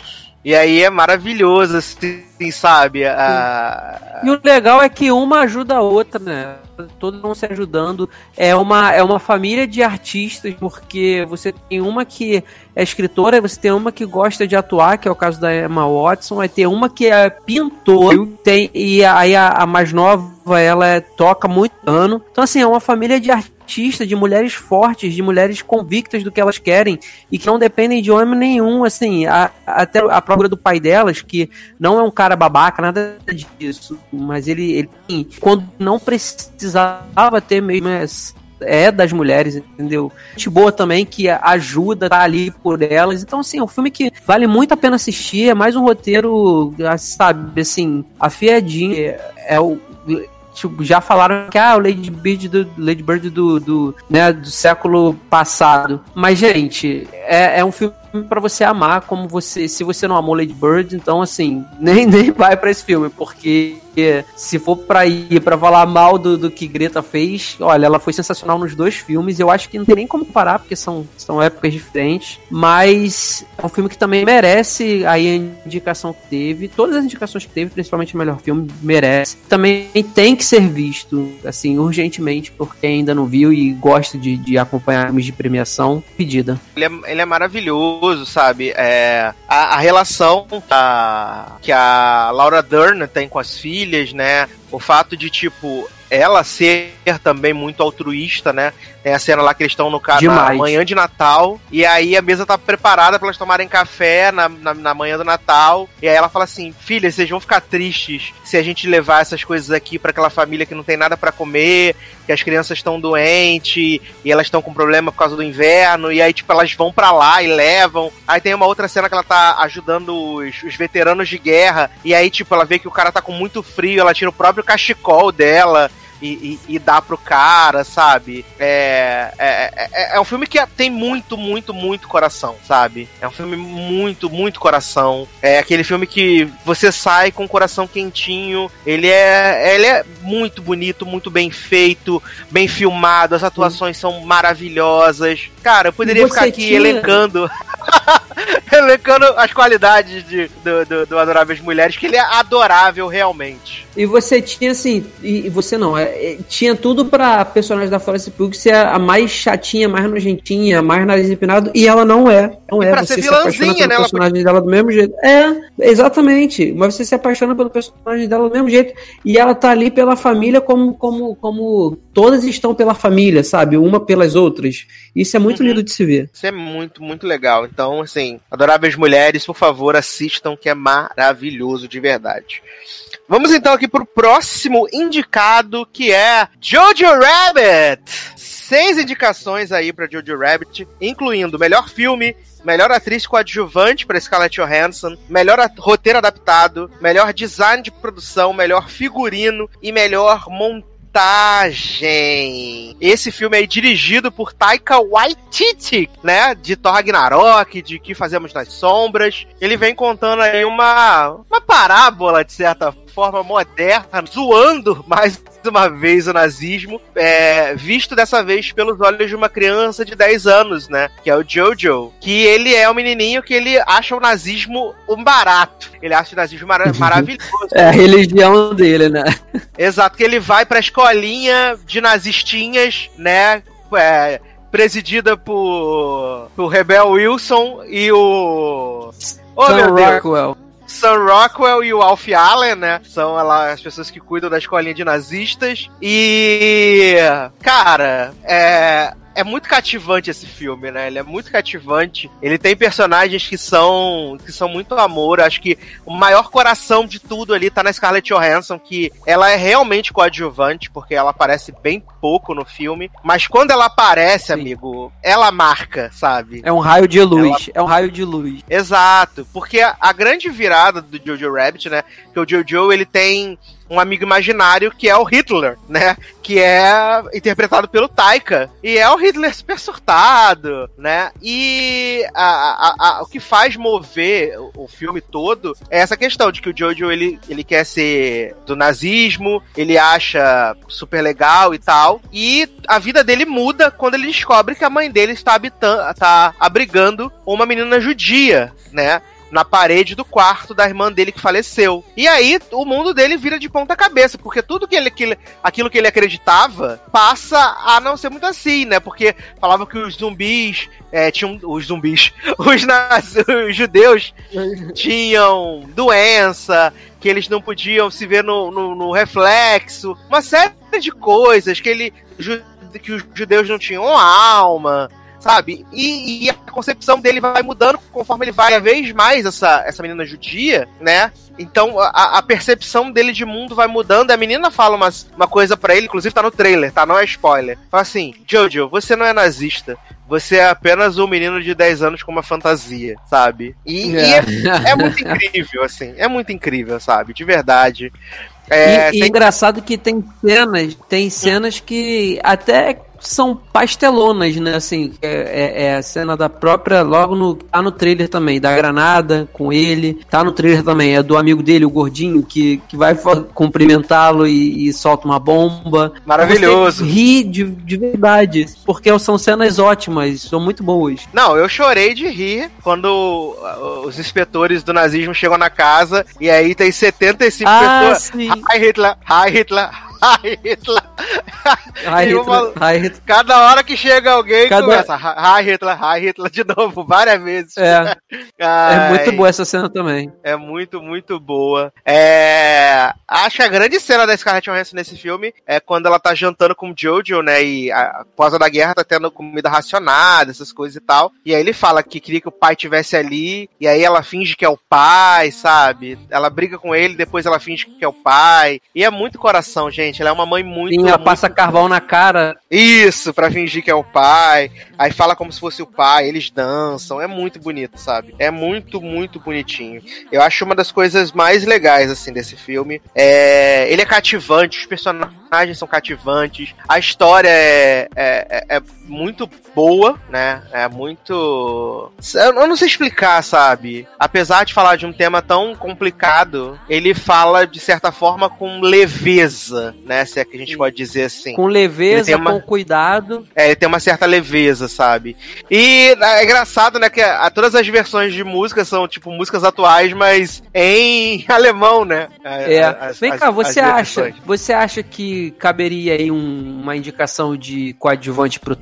E aí é maravilhoso, assim, sabe? A... E o legal é que uma ajuda a outra, né? Todos vão se ajudando. É uma, é uma família de artistas, porque você tem uma que é escritora, você tem uma que gosta de atuar, que é o caso da Emma Watson, vai ter uma que é pintor, tem, e aí a, a mais nova, ela é, toca muito ano. Então, assim, é uma família de artistas artista, de mulheres fortes, de mulheres convictas do que elas querem e que não dependem de homem nenhum, assim, a, até a própria do pai delas, que não é um cara babaca, nada disso, mas ele, ele quando não precisava ter mesmo é das mulheres, entendeu? Gente boa também que ajuda, tá ali por elas. Então, assim, é um filme que vale muito a pena assistir. É mais um roteiro, sabe, assim, afiadinho. É, é o tipo, já falaram que ah, o Lady Bird do, Lady Bird do, do, né, do século passado. Mas, gente, é, é um filme para você amar, como você, se você não amou Lady Bird, então assim, nem, nem vai para esse filme, porque se for pra ir pra falar mal do, do que Greta fez, olha, ela foi sensacional nos dois filmes. Eu acho que não tem nem como parar, porque são, são épocas diferentes. Mas é um filme que também merece aí a indicação que teve. Todas as indicações que teve, principalmente o melhor filme, merece. Também tem que ser visto, assim, urgentemente, porque ainda não viu e gosta de, de acompanhar filmes de premiação. Pedida. Ele é, ele é maravilhoso, sabe? É, a, a relação a, que a Laura Dern tem com as filhas, né? O fato de, tipo, ela ser também muito altruísta, né? Tem a cena lá que eles estão no carro na manhã de Natal, e aí a mesa tá preparada para elas tomarem café na, na, na, manhã do Natal, e aí ela fala assim: Filha, vocês vão ficar tristes se a gente levar essas coisas aqui para aquela família que não tem nada para comer, que as crianças estão doentes, e elas estão com problema por causa do inverno, e aí, tipo, elas vão para lá e levam. Aí tem uma outra cena que ela tá ajudando os, os veteranos de guerra, e aí, tipo, ela vê que o cara tá com muito frio, ela tira o próprio cachecol dela e, e, e dá pro cara, sabe? É, é, é, é, um filme que tem muito, muito, muito coração, sabe? É um filme muito, muito coração. É aquele filme que você sai com o coração quentinho. Ele é, ele é muito bonito, muito bem feito, bem filmado. As atuações Sim. são maravilhosas. Cara, eu poderia ficar aqui tinha... elencando. elencando as qualidades de, do, do, do Adoráveis Mulheres, que ele é adorável realmente. E você tinha assim, e você não, é, é, tinha tudo pra personagem da Florence Pugh ser a mais chatinha, mais nojentinha, mais nariz empinado, e ela não é. Não e é. Pra você ser vilãzinha, né? personagem pode... dela do mesmo jeito. É, exatamente. Mas você se apaixona pelo personagem dela do mesmo jeito. E ela tá ali pela família como, como, como todas estão pela família, sabe? Uma pelas outras. Isso é muito uhum. lindo de se ver. Isso é muito, muito legal. Então, assim, Adoráveis Mulheres, por favor, assistam, que é maravilhoso de verdade. Vamos então aqui pro próximo indicado, que é Jojo Rabbit. Seis indicações aí para Jojo Rabbit, incluindo melhor filme, melhor atriz coadjuvante para Scarlett Johansson, melhor roteiro adaptado, melhor design de produção, melhor figurino e melhor montagem. Esse filme é dirigido por Taika Waititi, né? De Thor Ragnarok, de Que Fazemos nas Sombras. Ele vem contando aí uma, uma parábola, de certa forma moderna, zoando mais uma vez o nazismo, é, visto dessa vez pelos olhos de uma criança de 10 anos, né? Que é o Jojo. Que ele é um menininho que ele acha o nazismo um barato. Ele acha o nazismo mar maravilhoso. é a religião dele, né? Exato, que ele vai pra escolinha de nazistinhas, né? É, presidida por, por Rebel Wilson e o. Oh, Sam Rockwell. Deus. Sam Rockwell e o Alf Allen, né? São lá, as pessoas que cuidam da escolinha de nazistas. E. Cara, é é muito cativante esse filme, né? Ele é muito cativante. Ele tem personagens que são que são muito amor. Acho que o maior coração de tudo ali tá na Scarlett Johansson, que ela é realmente coadjuvante, porque ela aparece bem pouco no filme. Mas quando ela aparece, Sim. amigo, ela marca, sabe? É um raio de luz. Ela... É um raio de luz. Exato. Porque a, grande virada do Jojo Rabbit, né? Que o Jojo ele tem um amigo imaginário que é o Hitler, né? Que é interpretado pelo Taika. E é o Hitler super surtado, né? E a, a, a, o que faz mover o, o, filme todo é essa questão de que o Jojo ele, ele quer ser do nazismo, ele acha super legal e tal. E a vida dele muda quando ele descobre que a mãe dele está habitando, está abrigando uma menina judia, né? Na parede do quarto da irmã dele que faleceu. E aí o mundo dele vira de ponta cabeça, porque tudo que ele, que aquilo que ele acreditava passa a não ser muito assim, né? Porque falava que os zumbis é, tinham os zumbis, os, os judeus tinham doença, que eles não podiam se ver no, no, no reflexo, uma série de coisas que ele que os judeus não tinham alma, sabe? E, e, a concepção dele vai mudando conforme ele vai a vez mais essa, essa menina judia, né? Então a, a percepção dele de mundo vai mudando. A menina fala uma, uma coisa para ele, inclusive tá no trailer, tá? Não é spoiler. Fala assim: Jojo, você não é nazista. Você é apenas um menino de 10 anos com uma fantasia, sabe? E, é. e é, é muito incrível, assim. É muito incrível, sabe? De verdade. É, e, tem... e engraçado que tem cenas, tem cenas que até são pastelonas, né? Assim, é, é, é, a cena da própria, logo no. Tá no trailer também, da granada com ele. Tá no trailer também, é do amigo dele, o gordinho, que, que vai cumprimentá-lo e, e, solta uma bomba. Maravilhoso. Você ri de, de verdade, porque são cenas ótimas, são muito boas. Não, eu chorei de rir quando os inspetores do nazismo chegam na casa e aí tem 75 ah, pessoas. Sim. Hi Hitler, hi Hitler, Hi Hitler. Hi Hitler, Hi Hitler. Cada hora que chega alguém Cada... começa Hi Hitler, Hi Hitler de novo, várias vezes. É. é muito boa essa cena também. É muito, muito boa. É... Acho que a grande cena da Scarlett Johansson nesse filme é quando ela tá jantando com o Jojo, né? E a da guerra tá tendo comida racionada, essas coisas e tal. E aí ele fala que queria que o pai tivesse ali. E aí ela finge que é o pai, sabe? Ela briga com ele, depois ela finge que é o pai. E é muito coração, gente Ela é uma mãe muito. Sim, ela muito... passa carvão na cara. Isso, pra fingir que é o pai. Aí fala como se fosse o pai, eles dançam. É muito bonito, sabe? É muito, muito bonitinho. Eu acho uma das coisas mais legais, assim, desse filme. É... Ele é cativante, os personagens são cativantes, a história é, é, é, é muito boa, né? É muito. Eu não sei explicar, sabe? Apesar de falar de um tema tão complicado, ele fala de certa forma com leveza, né? Se é que a gente pode dizer assim. Com leveza, uma... com cuidado. É, ele tem uma certa leveza, sabe? E é engraçado, né? Que a, todas as versões de música são, tipo, músicas atuais, mas em alemão, né? É. As, Vem cá, você acha, você acha que caberia aí um, uma indicação de coadjuvante pro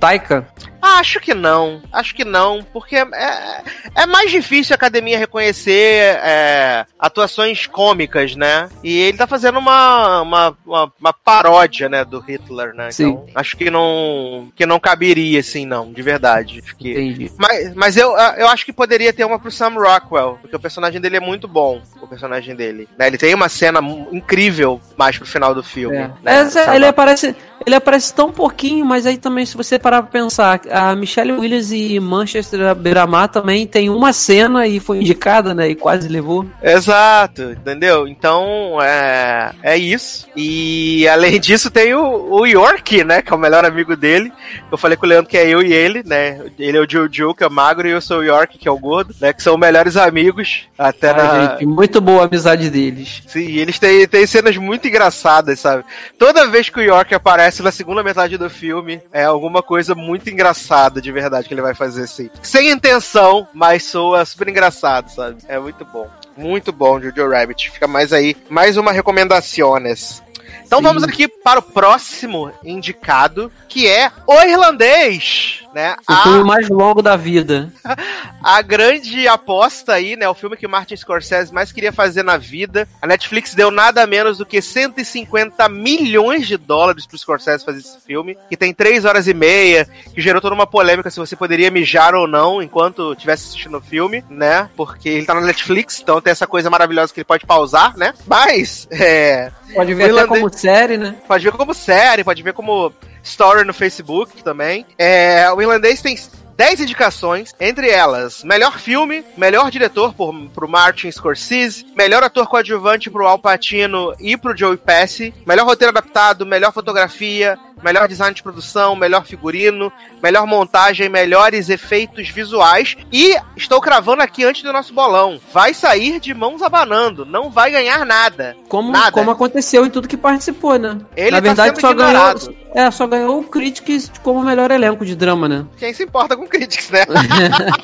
Acho que não. Acho que não, porque é, é, é mais difícil a academia reconhecer é, atuações cômicas, né? E ele tá fazendo uma, uma, uma, uma paródia, né, do Hitler, né? Sim. Então, acho que não, que não caberia, assim, não, de verdade. Acho que... Entendi. Mas, mas eu, eu acho que poderia ter uma pro Sam Rockwell, porque o personagem dele é muito bom, o personagem dele. Né? Ele tem uma cena incrível mais pro final do filme. É. Né? É, ele aparece ele aparece tão pouquinho, mas aí também, se você parar pra pensar, a Michelle Williams e Manchester Beira-Mar também tem uma cena e foi indicada, né? E quase levou. Exato, entendeu? Então, é, é isso. E além disso, tem o, o York, né? Que é o melhor amigo dele. Eu falei com o Leandro que é eu e ele, né? Ele é o Jojo, que é magro, e eu sou o York, que é o gordo, né? Que são melhores amigos. Até na. Gente, muito boa a amizade deles. Sim, eles têm, têm cenas muito engraçadas, sabe? Toda vez que o York aparece aparece na segunda metade do filme é alguma coisa muito engraçada de verdade que ele vai fazer assim. Sem intenção, mas soa super engraçado, sabe? É muito bom. Muito bom, Jojo Rabbit. Fica mais aí, mais uma recomendações. Então Sim. vamos aqui para o próximo indicado, que é O Irlandês, né? O a... filme mais longo da vida. a grande aposta aí, né? O filme que Martin Scorsese mais queria fazer na vida. A Netflix deu nada menos do que 150 milhões de dólares pro Scorsese fazer esse filme, que tem 3 horas e meia, que gerou toda uma polêmica se você poderia mijar ou não enquanto estivesse assistindo o filme, né? Porque ele tá na Netflix, então tem essa coisa maravilhosa que ele pode pausar, né? Mas, é... Pode ver até como série, né? Pode ver como série, pode ver como story no Facebook também. É, o irlandês tem 10 indicações, entre elas, melhor filme, melhor diretor por, pro Martin Scorsese, melhor ator coadjuvante pro Al Pacino e pro Joey Pesci, melhor roteiro adaptado, melhor fotografia, melhor design de produção, melhor figurino, melhor montagem, melhores efeitos visuais. E estou cravando aqui antes do nosso bolão. Vai sair de mãos abanando, não vai ganhar nada. Como, nada. como aconteceu em tudo que participou, né? Ele Na tá verdade, só ignorado. ganhou. É, só ganhou o Critics como melhor elenco de drama, né? Quem se importa com Critics, né?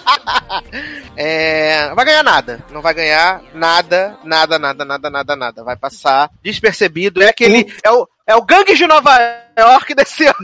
é, vai ganhar nada. Não vai ganhar nada, nada, nada, nada, nada, nada. Vai passar despercebido. É aquele. É o, é o Gangue de Nova York desse ano.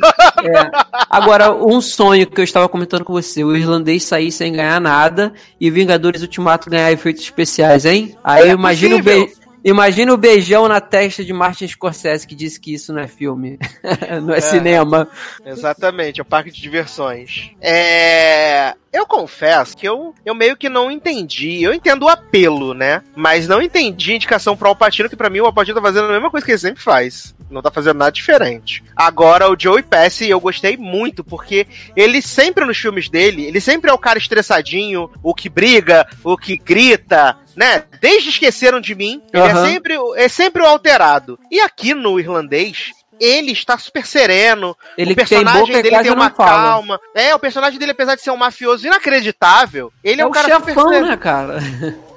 É. Agora, um sonho que eu estava comentando com você: o irlandês sair sem ganhar nada e Vingadores Ultimato ganhar efeitos especiais, hein? Aí é eu imagino o, be Imagina o beijão na testa de Martin Scorsese que disse que isso não é filme, não é, é, cinema. Exatamente, é o parque de diversões. É... Eu confesso que eu, eu meio que não entendi. Eu entendo o apelo, né? Mas não entendi a indicação pro Alpatino, que para mim o Alpatino tá fazendo a mesma coisa que ele sempre faz. Não tá fazendo nada diferente. Agora, o Joey Pesci, eu gostei muito, porque ele sempre nos filmes dele, ele sempre é o cara estressadinho, o que briga, o que grita, né? Desde Esqueceram de Mim, ele é, sempre, é sempre o alterado. E aqui no irlandês, ele está super sereno. Ele o personagem tem boca dele tem uma calma. É, o personagem dele, apesar de ser um mafioso inacreditável, ele é, É um o cara super chefão, sereno. né, cara?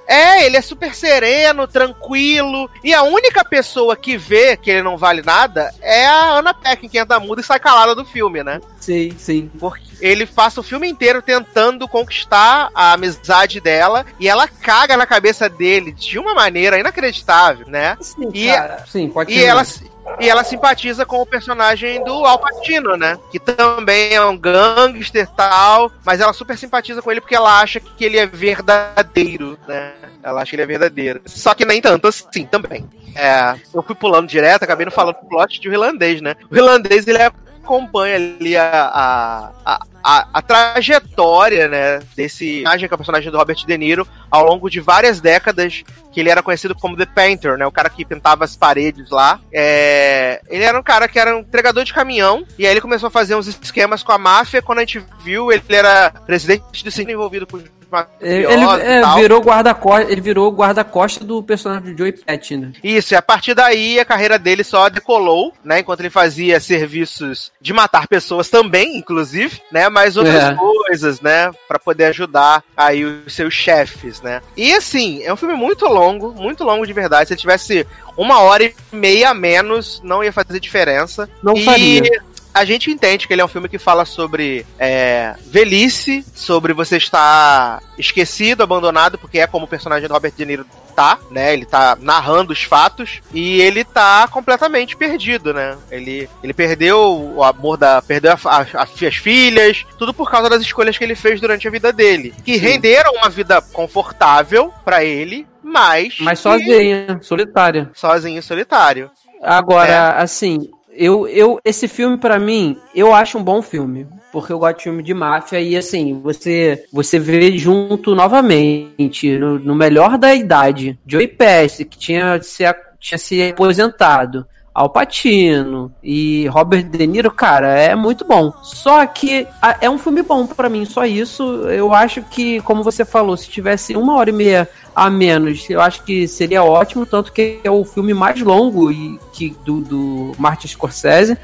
É, ele é super sereno, tranquilo. E a única pessoa que vê que ele não vale nada é a Anna Paquin, que entra muda e sai calada do filme, né? Sim, sim. Porque ele passa o filme inteiro tentando conquistar a amizade dela e ela caga na cabeça dele de uma maneira inacreditável, né? Sim, E- cara. Sim, pode E ser. ela, e ela simpatiza com o personagem do Al Pacino, né? Que também é um gangster tal, mas ela super simpatiza com ele porque ela acha que ele é verdadeiro, né? Ela acha que ele é verdadeiro. Só que nem tanto assim também. É, eu fui pulando direto, acabei não falando do plot de irlandês, né? O irlandês, ele acompanha ali a, a, a, a, trajetória, né, desse personagem, que é o personagem do Robert De Niro, ao longo de várias décadas, que ele era conhecido como The Painter, né, o cara que pintava as paredes lá. É, ele era um cara que era um entregador de caminhão, e aí ele começou a fazer uns esquemas com a máfia, quando a gente viu, ele era presidente do cinema envolvido com Ele é, virou guarda-costa, ele virou guarda-costa do personagem do Joey Patch, né? Isso, e a partir daí a carreira dele só decolou, né? Enquanto ele fazia serviços de matar pessoas também, inclusive, né? Mas outras É. coisas, né? Pra poder ajudar aí os seus chefes, né? E assim, é um filme muito longo, muito longo de verdade. Se ele tivesse uma hora e meia a menos, não ia fazer diferença. Não e faria. A gente entende que ele é um filme que fala sobre é, velhice, sobre você estar esquecido, abandonado, porque é como o personagem do Robert De Niro tá, né? Ele tá narrando os fatos e ele tá completamente perdido, né? Ele, ele perdeu o amor da. perdeu a, a- as filhas, tudo por causa das escolhas que ele fez durante a vida dele. Que Sim. renderam uma vida confortável pra ele, mas. Mas sozinha, solitária. Sozinho e solitário. Agora, assim, eu, eu esse filme pra mim, eu acho um bom filme, porque eu gosto de filme de máfia e assim, você você vê junto novamente, no, no melhor da idade, Joey Pesci, que tinha se tinha se aposentado, Al Pacino e Robert De Niro, cara, é muito bom. Só que a- é um filme bom pra mim, só isso. Eu acho que, como você falou, se tivesse uma hora e meia a menos, eu acho que seria ótimo, tanto que é o filme mais longo e que do, do Martin Scorsese.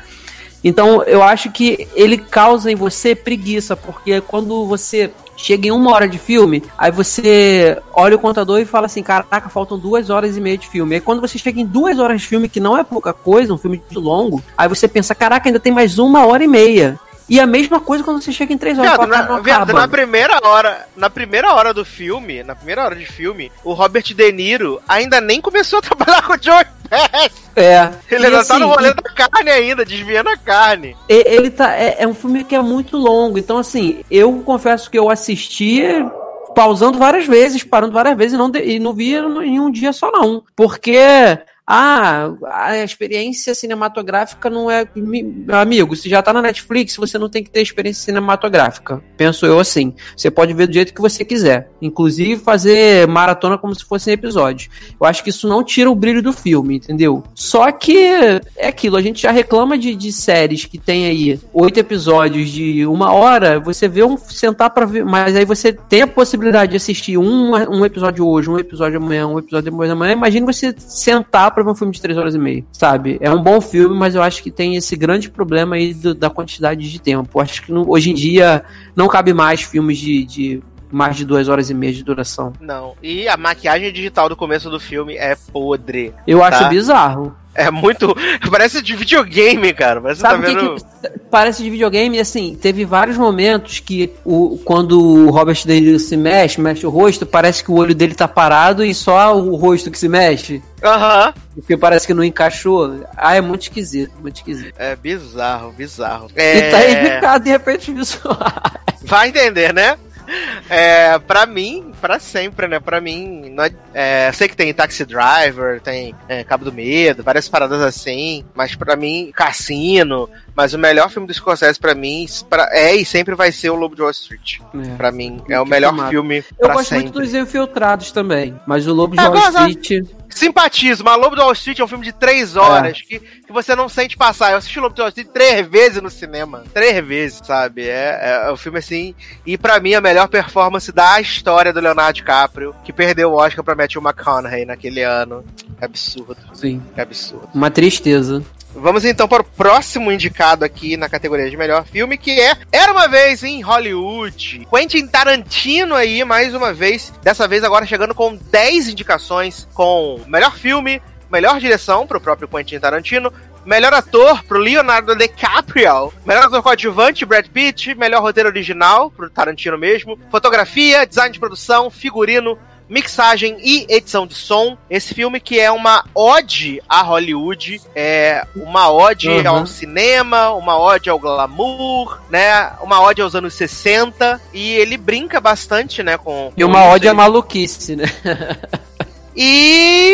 Então eu acho que ele causa em você preguiça, porque quando você chega em uma hora de filme, aí você olha o contador e fala assim, caraca, faltam duas horas e meia de filme. Aí quando você chega em duas horas de filme, que não é pouca coisa, um filme longo, aí você pensa, caraca, ainda tem mais uma hora e meia. E a mesma coisa quando você chega em três horas. Viado, na, "Cara, não viado, acaba." na primeira hora, na primeira hora do filme, na primeira hora de filme, o Robert De Niro ainda nem começou a trabalhar com o Joey Pesci. É. Ele E ainda tá assim, no rolê da carne ainda, desviando a carne. E- Ele tá. É, é um filme que é muito longo. Então, assim, eu confesso que eu assisti pausando várias vezes, parando várias vezes e não, de- e não via em um dia só, não. Porque. Ah, a experiência cinematográfica não é. mi- Amigo, se já tá na Netflix, você não tem que ter experiência cinematográfica. Penso eu assim. Você pode ver do jeito que você quiser. Inclusive fazer maratona como se fossem episódios. Eu acho que isso não tira o brilho do filme, entendeu? Só que é aquilo, a gente já reclama de, de séries que tem aí oito episódios de uma hora, você vê um sentar pra ver, mas aí você tem a possibilidade de assistir um, um episódio hoje, um episódio amanhã, um episódio depois da manhã. Imagine você sentar pra ver um filme de três horas e meia, sabe? É um bom filme, mas eu acho que tem esse grande problema aí do- da quantidade de tempo. Acho que não- hoje em dia não cabe mais filmes de, de mais de duas horas e meia de duração. Não. E a maquiagem digital do começo do filme é podre. Eu acho Tá. bizarro. É muito. Parece de videogame, cara. Parece que Sabe tá que, vendo. que parece de videogame? Assim, teve vários momentos que o, quando o Robert De Niro se mexe, mexe o rosto, parece que o olho dele tá parado e só o rosto que se mexe. Aham. Porque parece que não encaixou. Ah, é muito esquisito, muito esquisito. É bizarro, bizarro. E tá É... indicado em repente visual. Vai entender, né? É, pra mim, pra sempre, né? Pra mim, não é, é, sei que tem Taxi Driver, tem é, Cabo do Medo, várias paradas assim, mas pra mim, Cassino, mas o melhor filme do Scorsese pra mim pra- é e sempre vai ser o Lobo de Wall Street. É. Pra mim, é o melhor filmado. filme Eu gosto sempre. muito dos infiltrados também, mas o Lobo de É, Wall gosto. Street. Simpatizo, mas Lobo de Wall Street é um filme de três É. horas que, que você não sente passar. Eu assisti Lobo de Wall Street três vezes no cinema. Três vezes, sabe? É, é, um filme assim. E pra mim, a melhor performance da história do Leonardo DiCaprio, que perdeu o Oscar pra Matthew McConaughey naquele ano. É absurdo. Sim, É absurdo. uma tristeza. Vamos então para o próximo indicado aqui na categoria de melhor filme, que é Era uma vez em Hollywood. Quentin Tarantino aí, mais uma vez, dessa vez agora chegando com 10 indicações com melhor filme, melhor direção para o próprio Quentin Tarantino, melhor ator pro Leonardo DiCaprio, melhor ator coadjuvante Brad Pitt, melhor roteiro original pro Tarantino mesmo, fotografia, design de produção, figurino, mixagem e edição de som. Esse filme que é uma ode a Hollywood, é uma ode uhum. ao cinema, uma ode ao glamour, né? Uma ode aos anos 60 e ele brinca bastante, né, com, com E uma ode à maluquice, né? e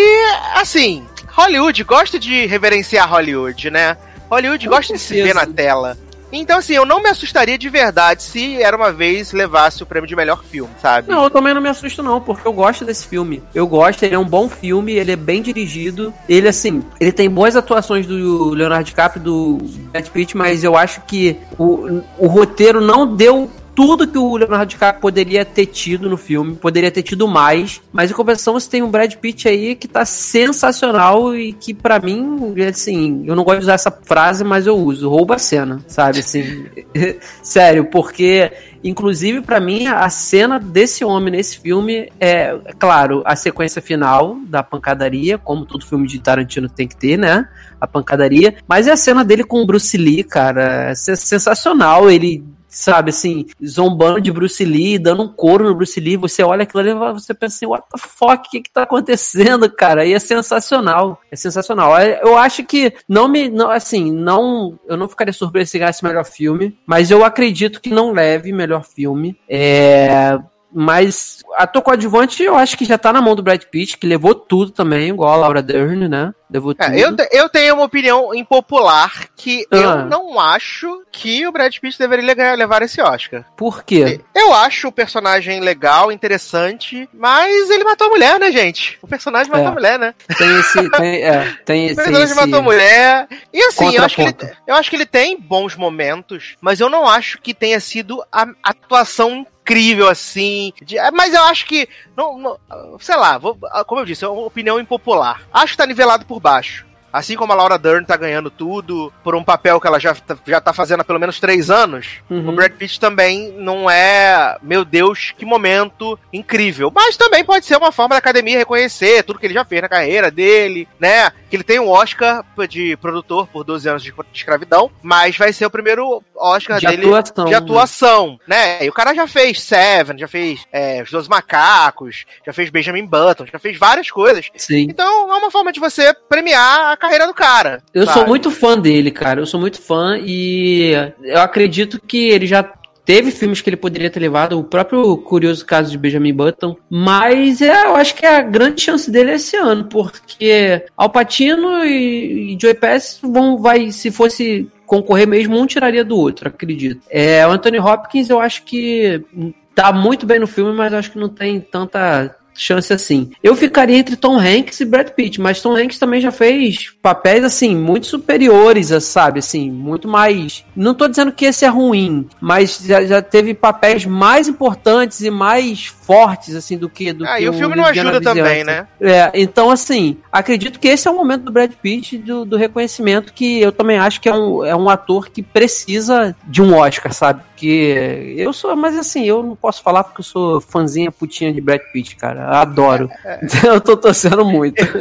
assim, Hollywood gosta de reverenciar Hollywood, né? Hollywood gosta de se ver na tela. Então, assim, eu não me assustaria de verdade se era uma vez levasse o prêmio de melhor filme, sabe? Não, eu também não me assusto, não, porque eu gosto desse filme. Eu gosto, ele é um bom filme, ele é bem dirigido. Ele, assim, ele tem boas atuações do Leonardo DiCaprio, do Brad Pitt, mas eu acho que o, o roteiro não deu tudo que o Leonardo DiCaprio poderia ter tido no filme, poderia ter tido mais, mas em compensação você tem um Brad Pitt aí que tá sensacional e que para mim, assim, eu não gosto de usar essa frase, mas eu uso, rouba a cena, sabe, assim, sério, porque Inclusive, para mim, a cena desse homem nesse filme é, é, claro, a sequência final da pancadaria, como todo filme de Tarantino tem que ter, né? A pancadaria. Mas é a cena dele com o Bruce Lee, cara. É sensacional. Ele sabe, assim, zombando de Bruce Lee, dando um couro no Bruce Lee, você olha aquilo ali e você pensa assim, what the fuck, o que que tá acontecendo, cara? E é sensacional, é sensacional. É, eu acho que não me, não, assim, não, eu não ficaria surpreso se ganhasse melhor filme, mas eu acredito que não leve melhor filme. É, mas ator coadjuvante eu acho que já tá na mão do Brad Pitt, que levou tudo também, igual a Laura Dern, né? Levou é, tudo. eu, eu tenho uma opinião impopular que ah. eu não acho que o Brad Pitt deveria levar esse Oscar. Por quê? Eu acho o personagem legal, interessante, mas ele matou a mulher, né, gente? O personagem matou é. a mulher, né? Tem esse. Tem, é, tem, o personagem esse... matou a mulher. E assim, eu acho, que ele, eu acho que ele tem bons momentos, mas eu não acho que tenha sido a atuação incrível assim. De, é, mas eu acho que. Não, não, sei lá, vou, como eu disse, é uma opinião impopular. Acho que tá nivelado por baixo. Assim como a Laura Dern tá ganhando tudo por um papel que ela já, tá, já tá fazendo há pelo menos três anos, uhum. o Brad Pitt também não é, meu Deus, que momento incrível. Mas também pode ser uma forma da academia reconhecer tudo que ele já fez na carreira dele, né? Que ele tem um Oscar de produtor por 12 anos de escravidão, mas vai ser o primeiro Oscar de dele atuação, de né? atuação, né? né? E o cara já fez Seven, já fez é, Os Dois Macacos, já fez Benjamin Button, já fez várias coisas. Sim. Então é uma forma de você premiar a carreira do cara. Eu sabe? sou muito fã dele, cara. Eu sou muito fã e eu acredito que ele já teve filmes que ele poderia ter levado, o próprio curioso caso de Benjamin Button, mas é, eu acho que a grande chance dele é esse ano, porque Al Pacino e, e Joey Pass vão, vai, se fosse concorrer mesmo, um tiraria do outro, acredito. É, o Anthony Hopkins eu acho que tá muito bem no filme, mas acho que não tem tanta chance assim. Eu ficaria entre Tom Hanks e Brad Pitt, mas Tom Hanks também já fez papéis assim muito superiores, sabe, assim, muito mais. Não tô dizendo que esse é ruim, mas já, já teve papéis mais importantes e mais fortes assim do que do ah, que e o filme não ajuda também, né? É, então assim, acredito que esse é o momento do Brad Pitt do, do reconhecimento que eu também acho que é um, é um ator que precisa de um Oscar, sabe? Que eu sou, mas assim, eu não posso falar porque eu sou fãzinha putinha de Brad Pitt, cara. Adoro. É, é. eu tô torcendo muito.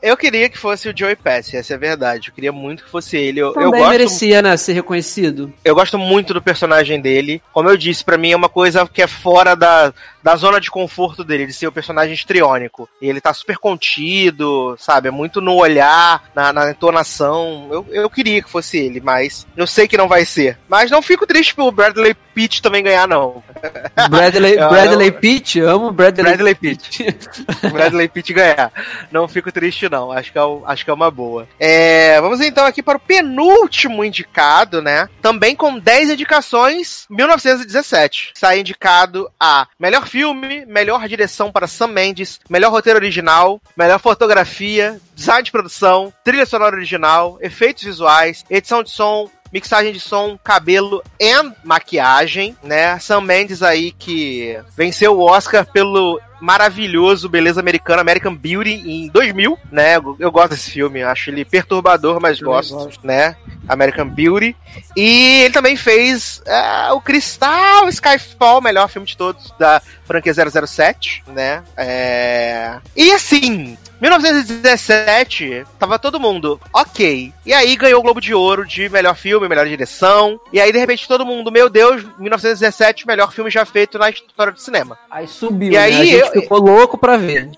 Eu queria que fosse o Joey Pass, essa é a verdade. Eu queria muito que fosse ele. Eu, Também eu gosto, merecia, né, ser reconhecido. Eu gosto muito do personagem dele. Como eu disse, para mim é uma coisa que é fora da, da zona de conforto dele, de ser o personagem estriônico. E ele tá super contido, sabe? É muito no olhar, na, na entonação. Eu, eu queria que fosse ele, mas eu sei que não vai ser. Mas não fico triste pelo Bradley Pitt também ganhar, não. Bradley, Bradley Pitt? Amo Bradley, Bradley Pitt. Bradley Pitt ganhar. Não fico triste, não. Acho que é, acho que é uma boa. É, vamos então aqui para o penúltimo indicado, né? Também com 10 indicações, 1917. Sai indicado a melhor filme, melhor direção para Sam Mendes, melhor roteiro original, melhor fotografia, design de produção, trilha sonora original, efeitos visuais, edição de som, mixagem de som, cabelo e maquiagem, né? Sam Mendes aí que venceu o Oscar pelo maravilhoso, beleza americana, American Beauty, em 2000, né? Eu, eu gosto desse filme, acho ele perturbador, mas gosto, gosto, né? American Beauty. E ele também fez uh, o Cristal Skyfall, melhor filme de todos da franquia 007, né? É... E assim, 1917, tava todo mundo, ok. E aí ganhou o Globo de Ouro de melhor filme, melhor direção. E aí, de repente, todo mundo, meu Deus, 1917, melhor filme já feito na história do cinema. Aí subiu, e né? aí, a gente eu... ficou louco pra ver.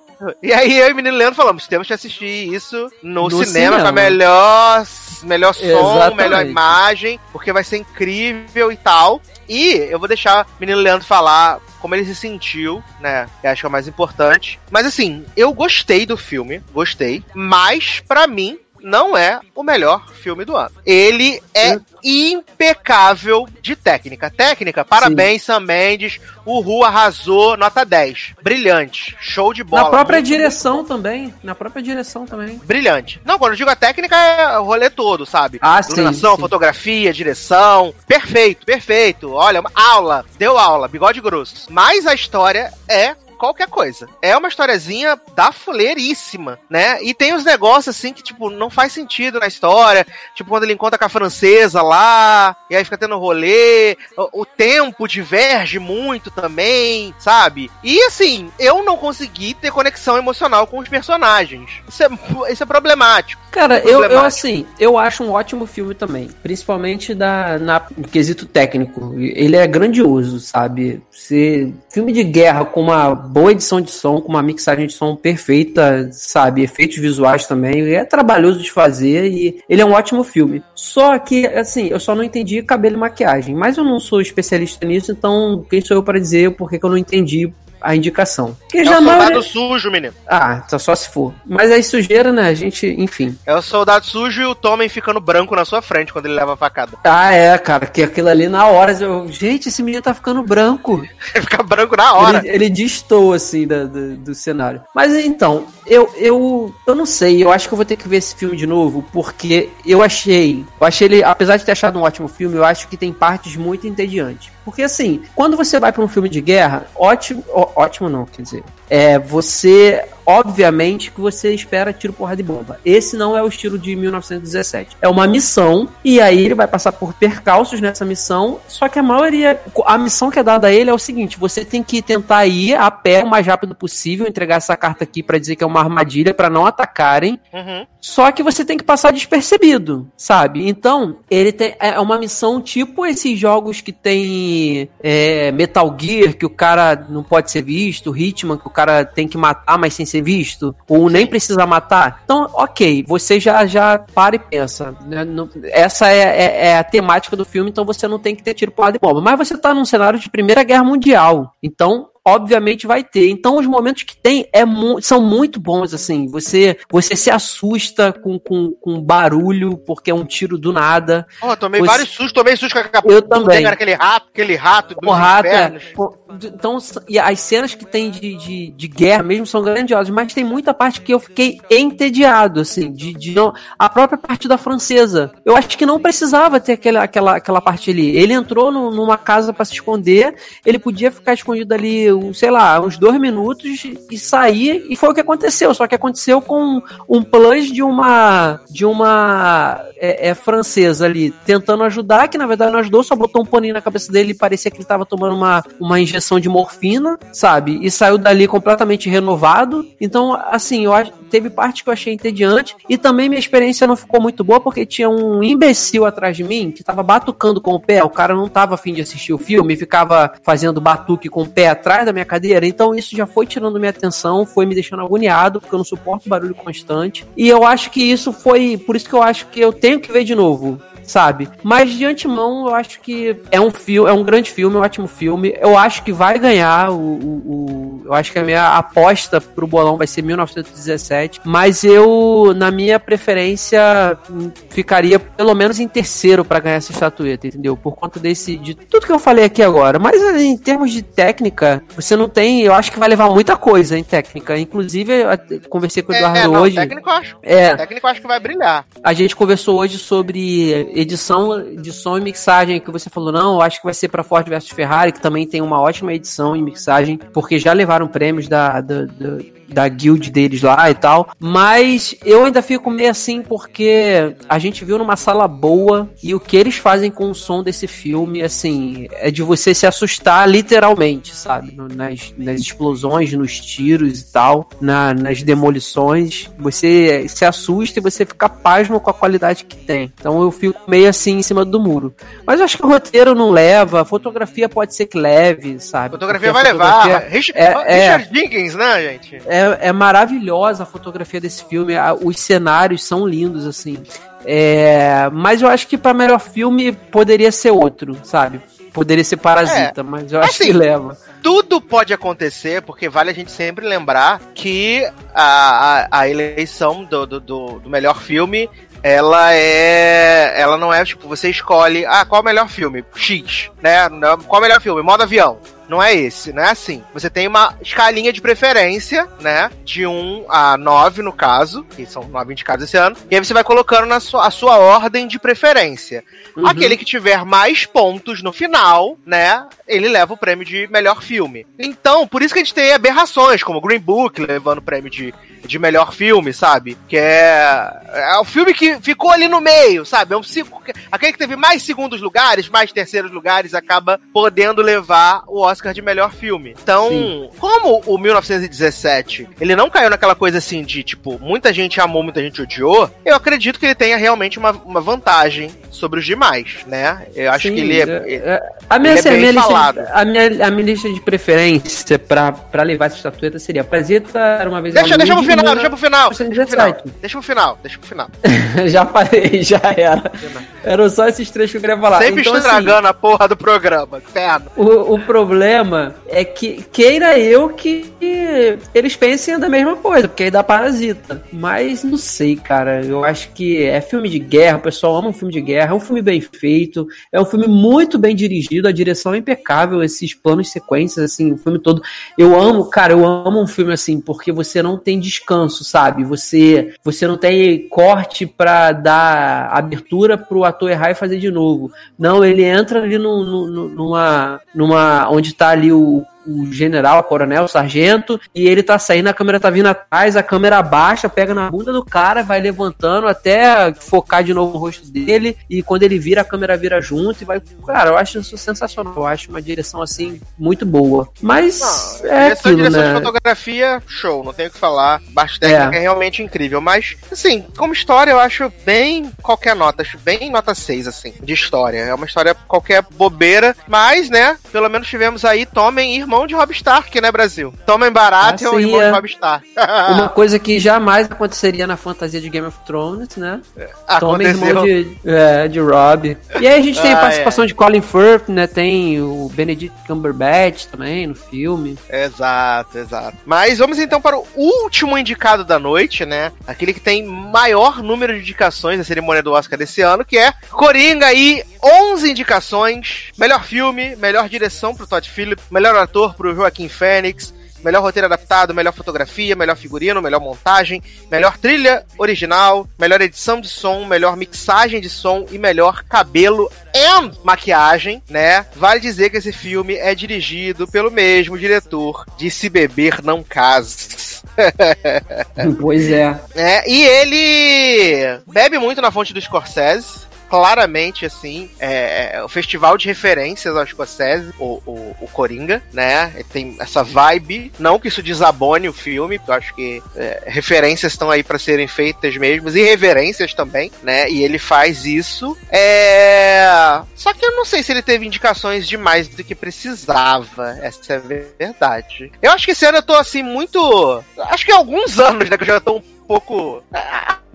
E aí eu e o menino Leandro falamos, temos que assistir isso no, no cinema, cinema, com a melhor, melhor som, Exatamente. melhor imagem, porque vai ser incrível e tal. E eu vou deixar o menino Leandro falar como ele se sentiu, né? Eu acho que é o mais importante. Mas assim, eu gostei do filme, gostei. Mas, para mim, não é o melhor filme do ano. Ele é Sim. impecável de técnica. Técnica, parabéns, Sim. Sam Mendes. O Ru arrasou, nota 10. Brilhante. Show de bola. Na própria direção também. Na própria direção também. Brilhante. Não, quando eu digo a técnica, é o rolê todo, sabe? Ah, Iluminação, sim, fotografia, direção. Perfeito, perfeito. Olha, aula. Deu aula, bigode grosso. Mas a história é qualquer coisa. É uma historiazinha da fuleiríssima, né? E tem uns negócios assim que, tipo, não faz sentido na história. Tipo, quando ele encontra com a francesa lá, e aí fica tendo rolê. O, o tempo diverge muito também, sabe? E assim, eu não consegui ter conexão emocional com os personagens. Isso é, isso é problemático. Cara, é eu, eu assim, eu acho um ótimo filme também. Principalmente da, na, no quesito técnico. Ele é grandioso, sabe? Você, filme de guerra com uma boa edição de som, com uma mixagem de som perfeita, sabe? Efeitos visuais também. É trabalhoso de fazer e ele é um ótimo filme. Só que, assim, eu só não entendi cabelo e maquiagem. Mas eu não sou especialista nisso, então quem sou eu para dizer por que eu não entendi a indicação. Que é o soldado maioria... sujo, menino. Ah, tá só se for. Mas aí sujeira, né? A gente, enfim. É o soldado sujo e o Tommen ficando branco na sua frente quando ele leva a facada. Ah, é, cara. Que aquilo ali na hora. Eu... Gente, esse menino tá ficando branco. Fica branco na hora. Ele, ele distou, assim, do, do, do, cenário. Mas então, eu, eu, eu não sei. Eu acho que eu vou ter que ver esse filme de novo, porque eu achei. Eu achei ele, apesar de ter achado um ótimo filme, eu acho que tem partes muito entediantes. Porque assim, quando você vai para um filme de guerra, ótimo, ó, ótimo não, quer dizer, é você obviamente que você espera tiro, porra de bomba. Esse não é o estilo de 1917. É uma missão e aí ele vai passar por percalços nessa missão, só que a maioria a missão que é dada a ele é o seguinte, você tem que tentar ir a pé o mais rápido possível, entregar essa carta aqui para dizer que é uma armadilha para não atacarem. Uhum. Só que você tem que passar despercebido, sabe? Então, ele tem, é uma missão tipo esses jogos que tem é, Metal Gear, que o cara não pode ser visto, Hitman, que o cara tem que matar, mas sem ser visto, ou nem precisa matar. Então, ok, você já, já para e pensa. Né? Essa é, é, é, a temática do filme, então você não tem que ter tiro porrada de bomba. Mas você tá num cenário de Primeira Guerra Mundial. Então, obviamente vai ter. Então os momentos que tem é mu são muito bons, assim. Você você se assusta com, com, com barulho, porque é um tiro do nada. Oh, tomei você... vários sustos, tomei susto com a Eu também. Aquele rato, aquele rato o rato, é, Então, e as cenas que tem de, de, de, guerra mesmo são grandiosas, mas tem muita parte que eu fiquei entediado, assim, de, de não, a própria parte da francesa. Eu acho que não precisava ter aquela, aquela, aquela parte ali. Ele entrou no, numa casa para se esconder, ele podia ficar escondido ali sei lá, uns dois minutos e sair, e foi o que aconteceu. Só que aconteceu com um plus de uma de uma é, é, francesa ali tentando ajudar, que na verdade não ajudou, só botou um paninho na cabeça dele e parecia que ele tava tomando uma, uma injeção de morfina, sabe? E saiu dali completamente renovado. Então, assim, eu acho, teve parte que eu achei entediante e também minha experiência não ficou muito boa porque tinha um imbecil atrás de mim que tava batucando com o pé, o cara não tava afim de assistir o filme, ficava fazendo batuque com o pé atrás da minha cadeira. Então isso já foi tirando minha atenção, foi me deixando agoniado, porque eu não suporto barulho constante. E eu acho que isso foi. Por isso que eu acho que eu tenho que ver de novo sabe? Mas de antemão, eu acho que é um filme, é um grande filme, um ótimo filme. Eu acho que vai ganhar o, o, o, eu acho que a minha aposta pro bolão vai ser 1917, mas eu na minha preferência ficaria pelo menos em terceiro para ganhar essa estatueta, entendeu? Por conta desse de tudo que eu falei aqui agora. Mas em termos de técnica, você não tem, eu acho que vai levar muita coisa em técnica. Inclusive, eu conversei com o Eduardo é, não, hoje. Técnico eu acho. É. Técnico eu acho que vai brilhar. A gente conversou hoje sobre edição, edição e mixagem que você falou, não, eu acho que vai ser para Ford versus Ferrari, que também tem uma ótima edição e mixagem, porque já levaram prêmios da, da, da da guild deles lá e tal. Mas eu ainda fico meio assim porque a gente viu numa sala boa e o que eles fazem com o som desse filme, assim, é de você se assustar literalmente, sabe? Nas, nas explosões, nos tiros e tal, na, nas demolições. Você se assusta e você fica pasmo com a qualidade que tem. Então eu fico meio assim em cima do muro. Mas eu acho que o roteiro não leva, a fotografia pode ser que leve, sabe? A fotografia vai fotografia levar. Richard, é, Richard é, Jenkins, né, gente? É, é, é maravilhosa a fotografia desse filme, os cenários são lindos, assim. É, mas eu acho que para melhor filme poderia ser outro, sabe? Poderia ser Parasita, é, mas eu acho assim, que leva. Tudo pode acontecer, porque vale a gente sempre lembrar que a, a, a eleição do, do, do, melhor filme ela é. Ela não é tipo, você escolhe, ah, qual é o melhor filme? X, né? Qual é o melhor filme? Modo avião. Não é esse, não é assim. Você tem uma escalinha de preferência, né? De 1 a 9, no caso, que são 9 indicados esse ano. E aí você vai colocando na sua, a sua ordem de preferência. Uhum. Aquele que tiver mais pontos no final, né? Ele leva o prêmio de melhor filme. Então, por isso que a gente tem aberrações, como Green Book levando o prêmio de de melhor filme, sabe? Que é. É o filme que ficou ali no meio, sabe? É um, aquele que teve mais segundos lugares, mais terceiros lugares, acaba podendo levar o Oscar de melhor filme. Então, Sim. como o 1917 ele não caiu naquela coisa assim de tipo, muita gente amou, muita gente odiou, eu acredito que ele tenha realmente uma, uma vantagem sobre os demais, né? Eu acho Sim, que ele é, é, é a minha, é bem minha falado. Lista, a, minha, a minha lista de preferência pra, pra levar essa estatueta seria Parasita, era uma vez Deixa, deixa pro final, deixa pro final. Deixa pro final, deixa pro final. Deixa pro final. já falei, já era. Eram só esses três que eu queria falar. Sempre então, estragando assim, a porra do programa, inferno. O, o problema é que queira eu que eles pensem da mesma coisa, porque aí dá parasita. Mas não sei, cara. Eu acho que é filme de guerra, o pessoal ama um filme de guerra, é um filme bem feito, é um filme muito bem dirigido, a direção é impecável, esses planos sequências, assim, o filme todo. Eu amo, cara, eu amo um filme assim, porque você não tem descanso, sabe? Você, você não tem corte pra dar abertura pro ator errar e fazer de novo. Não, ele entra ali no, no, numa, numa. onde tá ali o o general, o coronel, o sargento, e ele tá saindo, a câmera tá vindo atrás, a câmera baixa, pega na bunda do cara, vai levantando até focar de novo no rosto dele, e quando ele vira, a câmera vira junto e vai. Cara, eu acho isso sensacional. Eu acho uma direção assim muito boa. Mas não, é aquilo, direção né? de fotografia, show, não tenho o que falar. Baixo técnica é. é realmente incrível. Mas, assim, como história, eu acho bem qualquer nota, acho bem nota 6, assim, de história. É uma história qualquer bobeira, mas, né, pelo menos tivemos aí Tomem irmão irmão de Rob Stark, né, Brasil? Tomem barato ah, é o irmão de Rob Stark. Uma coisa que jamais aconteceria na fantasia de Game of Thrones, né? É, Tomem irmão de, é, de Rob. E aí a gente tem ah, a participação é. de Colin Firth, né? Tem o Benedict Cumberbatch também no filme. Exato, exato. Mas vamos então para o último indicado da noite, né? Aquele que tem maior número de indicações na cerimônia do Oscar desse ano, que é Coringa e 11 indicações. Melhor filme, melhor direção pro Todd Phillips, melhor ator ator pro Joaquim Fênix, melhor roteiro adaptado, melhor fotografia, melhor figurino, melhor montagem, melhor trilha original, melhor edição de som, melhor mixagem de som e melhor cabelo e maquiagem, né? Vale dizer que esse filme é dirigido pelo mesmo diretor de Se Beber Não Case. pois é. é. E ele bebe muito na fonte do Scorsese claramente, assim, é, é, o festival de referências ao Scorsese, o, o, o Coringa, né? Ele tem essa vibe. Não que isso desabone o filme, porque eu acho que é, referências estão aí para serem feitas mesmo, e reverências também, né? E ele faz isso. É... Só que eu não sei se ele teve indicações demais do que precisava. Essa é a verdade. Eu acho que esse ano eu tô assim muito. Acho que há alguns anos, né? Que eu já tô um pouco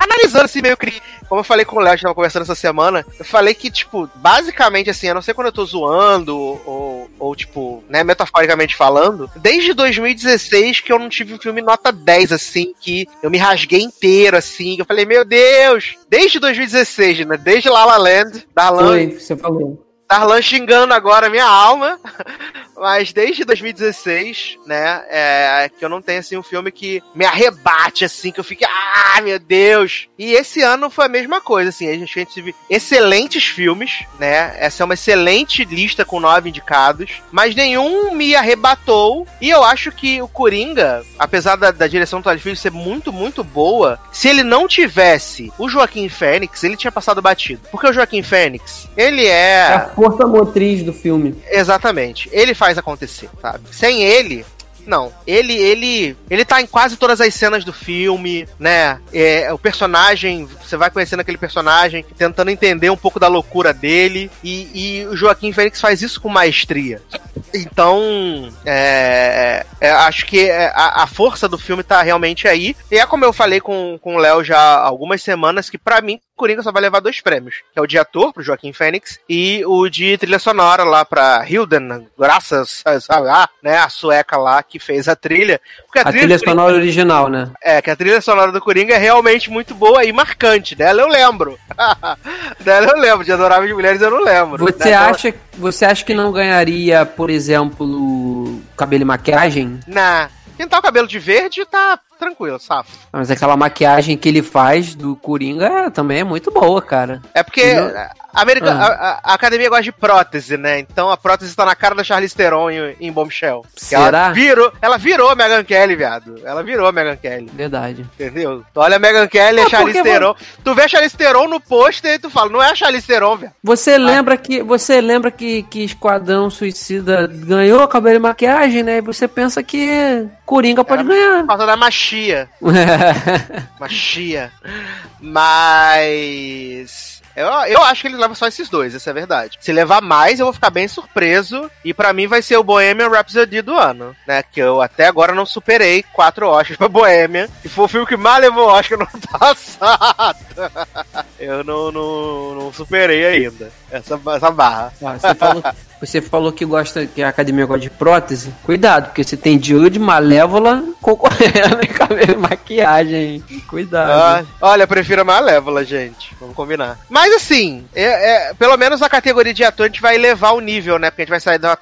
analisando assim, meio que. Como eu falei com o Léo, a gente tava conversando essa semana, eu falei que, tipo, basicamente assim, a não ser quando eu tô zoando, ou, ou tipo, né, metaforicamente falando, desde 2016 que eu não tive um filme nota 10, assim, que eu me rasguei inteiro, assim, que eu falei, meu Deus! Desde 2016, né? Desde La La Land, da Alan. Foi, você falou. Arlan xingando agora a minha alma. Mas desde 2016, né, é, que eu não tenho, assim, um filme que me arrebate, assim, que eu fique, ah, meu Deus! E esse ano foi a mesma coisa, assim, a gente, teve excelentes filmes, né, essa é uma excelente lista com nove indicados, mas nenhum me arrebatou, e eu acho que o Coringa, apesar da, da direção do Todd ser muito, muito boa, se ele não tivesse o Joaquim Fênix, ele tinha passado batido. Porque o Joaquim Fênix, ele é... É força motriz do filme. Exatamente. Ele faz acontecer, sabe? Sem ele, não. Ele, ele, ele tá em quase todas as cenas do filme, né? É, o personagem, você vai conhecendo aquele personagem, tentando entender um pouco da loucura dele. E, e o Joaquim Fênix faz isso com maestria. Então, é, é, acho que é, a, a, força do filme tá realmente aí. E é como eu falei com, com o Léo já há algumas semanas, que para mim, Coringa só vai levar dois prêmios, que é o de ator pro Joaquim Fênix e o de trilha sonora lá pra Hilden, graças a, né, a sueca lá que fez a trilha. Porque a, a trilha, trilha sonora Coringa, original, né? É, que a trilha sonora do Coringa é realmente muito boa e marcante. Dela eu lembro. Dela eu lembro. De Adoráveis Mulheres eu não lembro. Você, né? acha, você acha que não ganharia, por exemplo, cabelo e maquiagem? Não. Pintar o cabelo de verde tá tranquilo, safo. Mas aquela maquiagem que ele faz do Coringa também é muito boa, cara. É porque America, ah. a, a, academia gosta de prótese, né? Então a prótese tá na cara da Charlize Theron em, em Bombshell. Será? Ela virou, ela virou a Megan Kelly, viado. Ela virou a Megan Kelly. Verdade. Entendeu? Tu olha a Megan Kelly e a Charlize Theron. Tu vê a Charlize Theron no pôster e tu fala, não é a Charlize Theron, velho. Você ah. lembra que você lembra que, que Esquadrão Suicida ganhou cabelo e maquiagem, né? E você pensa que Coringa pode Era ganhar. Por causa da machia. machia. Mas eu, eu acho que ele leva só esses dois, essa é a verdade. Se levar mais, eu vou ficar bem surpreso. E para mim vai ser o Bohemian Rhapsody do ano, né? Que eu até agora não superei quatro Oscars pra Bohemian. E foi o filme que mais levou Oscar no passado. eu não, não, não superei ainda essa, essa barra. Ah, você, falou, você falou que gosta que a academia gosta de prótese. Cuidado, porque você tem Jude, Malévola concorrendo em cabelo e maquiagem. Cuidado. Ah, olha, eu prefiro a Malévola, gente. Vamos combinar. Mas assim, é, é, pelo menos na categoria de ator a gente vai elevar o nível, né? Porque a gente vai sair da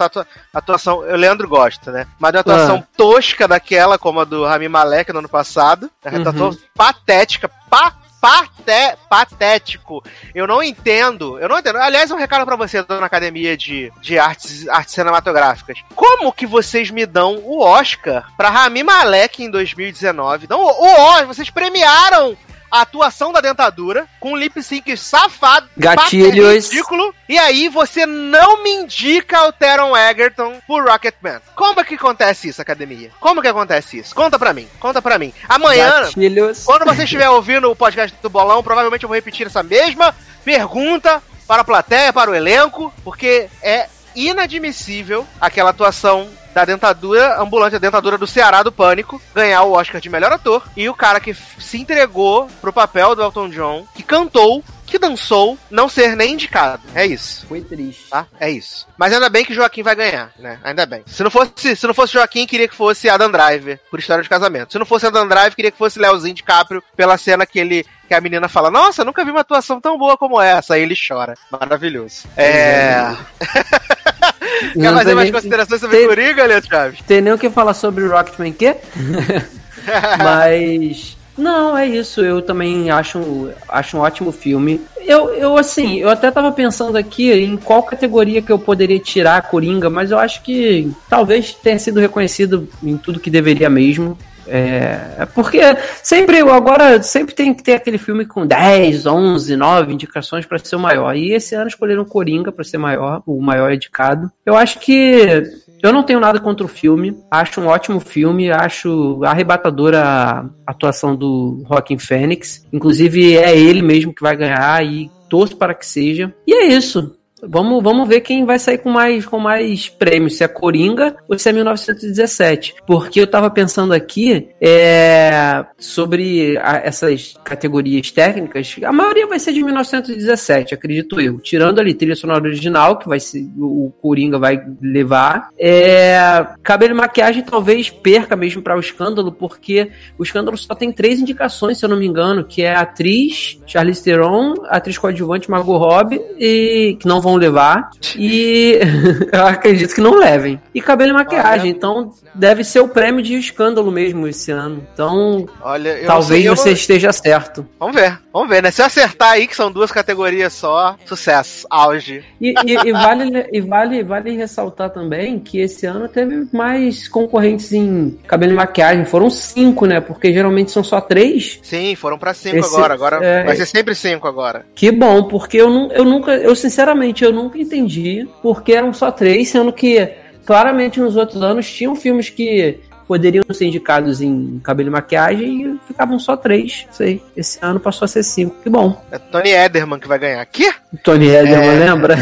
atuação. O Leandro gosta, né? Mas da atuação ah. tosca daquela, como a do Rami Malek no ano passado. A uhum. atuação patética, patética paté, patético. Eu não entendo. Eu não entendo. Aliás, um recado para você, dona Academia de, de artes, artes Cinematográficas. Como que vocês me dão o Oscar pra Rami Malek em 2019? Não, o Oscar, vocês premiaram a atuação da dentadura, com um lip sync safado, gatilhos, ridículo, e aí você não me indica o Teron Egerton por Rocketman. Como é que acontece isso, academia? Como que acontece isso? Conta pra mim, conta pra mim. Amanhã, gatilhos. quando você estiver ouvindo o podcast do Bolão, provavelmente eu vou repetir essa mesma pergunta para a plateia, para o elenco, porque é inadmissível aquela atuação da dentadura ambulante, a dentadura do Ceará do Pânico, ganhar o Oscar de melhor ator. E o cara que se entregou pro papel do Elton John, que cantou, que dançou, não ser nem indicado. É isso. Foi triste. Tá? É isso. Mas ainda bem que Joaquim vai ganhar, né? Ainda bem. Se não fosse, se não fosse Joaquim, queria que fosse Adam Driver, por história de casamento. Se não fosse Adam Driver, queria que fosse Leozinho DiCaprio, pela cena que ele que a menina fala: Nossa, nunca vi uma atuação tão boa como essa. Aí ele chora. Maravilhoso. É. Quer fazer mais considerações sobre tem, Coringa, Leandro Chaves? Tem nem o que falar sobre Rocketman, quê? Mas. Não, é isso. Eu também acho, acho um ótimo filme. Eu, eu, assim, eu até tava pensando aqui em qual categoria que eu poderia tirar a Coringa, mas eu acho que talvez tenha sido reconhecido em tudo que deveria mesmo. É, porque sempre, agora, sempre tem que ter aquele filme com 10, 11, 9 indicações para ser o maior. E esse ano escolheram Coringa para ser maior, o maior indicado. Eu acho que eu não tenho nada contra o filme, acho um ótimo filme, acho arrebatadora a atuação do Joaquin Phoenix. Inclusive é ele mesmo que vai ganhar e torço para que seja. E é isso. Vamos, vamos ver quem vai sair com mais, com mais prêmios, se é Coringa ou se é 1917. Porque eu tava pensando aqui é, sobre a, essas categorias técnicas, a maioria vai ser de 1917, acredito eu. Tirando ali trilha sonora original, que vai ser, o Coringa vai levar. É, cabelo e maquiagem talvez perca mesmo para o escândalo, porque o escândalo só tem três indicações, se eu não me engano, que é atriz Charlize Theron, atriz coadjuvante Margot Robbie, e que não vão vão levar. E eu acredito que não levem. E cabelo e maquiagem. Olha. Então deve ser o prêmio de escândalo mesmo esse ano. Então, Olha, talvez sei, você não... esteja certo. Vamos ver. Vamos ver, né? Se eu acertar aí, que são duas categorias só, sucesso, auge. E, e, e vale, e vale, vale ressaltar também que esse ano teve mais concorrentes em cabelo e maquiagem. Foram cinco, né? Porque geralmente são só três. Sim, foram para cinco esse, agora. Agora é, vai ser sempre cinco agora. Que bom, porque eu, eu nunca, eu sinceramente, eu nunca entendi porque eram só três, sendo que claramente nos outros anos tinham filmes que poderiam ser indicados em cabelo e maquiagem e ficavam só três. Sei. Esse ano passou a ser cinco. Que bom. É Tony Ederman que vai ganhar. Aqui? Tony Ederman, é... lembra?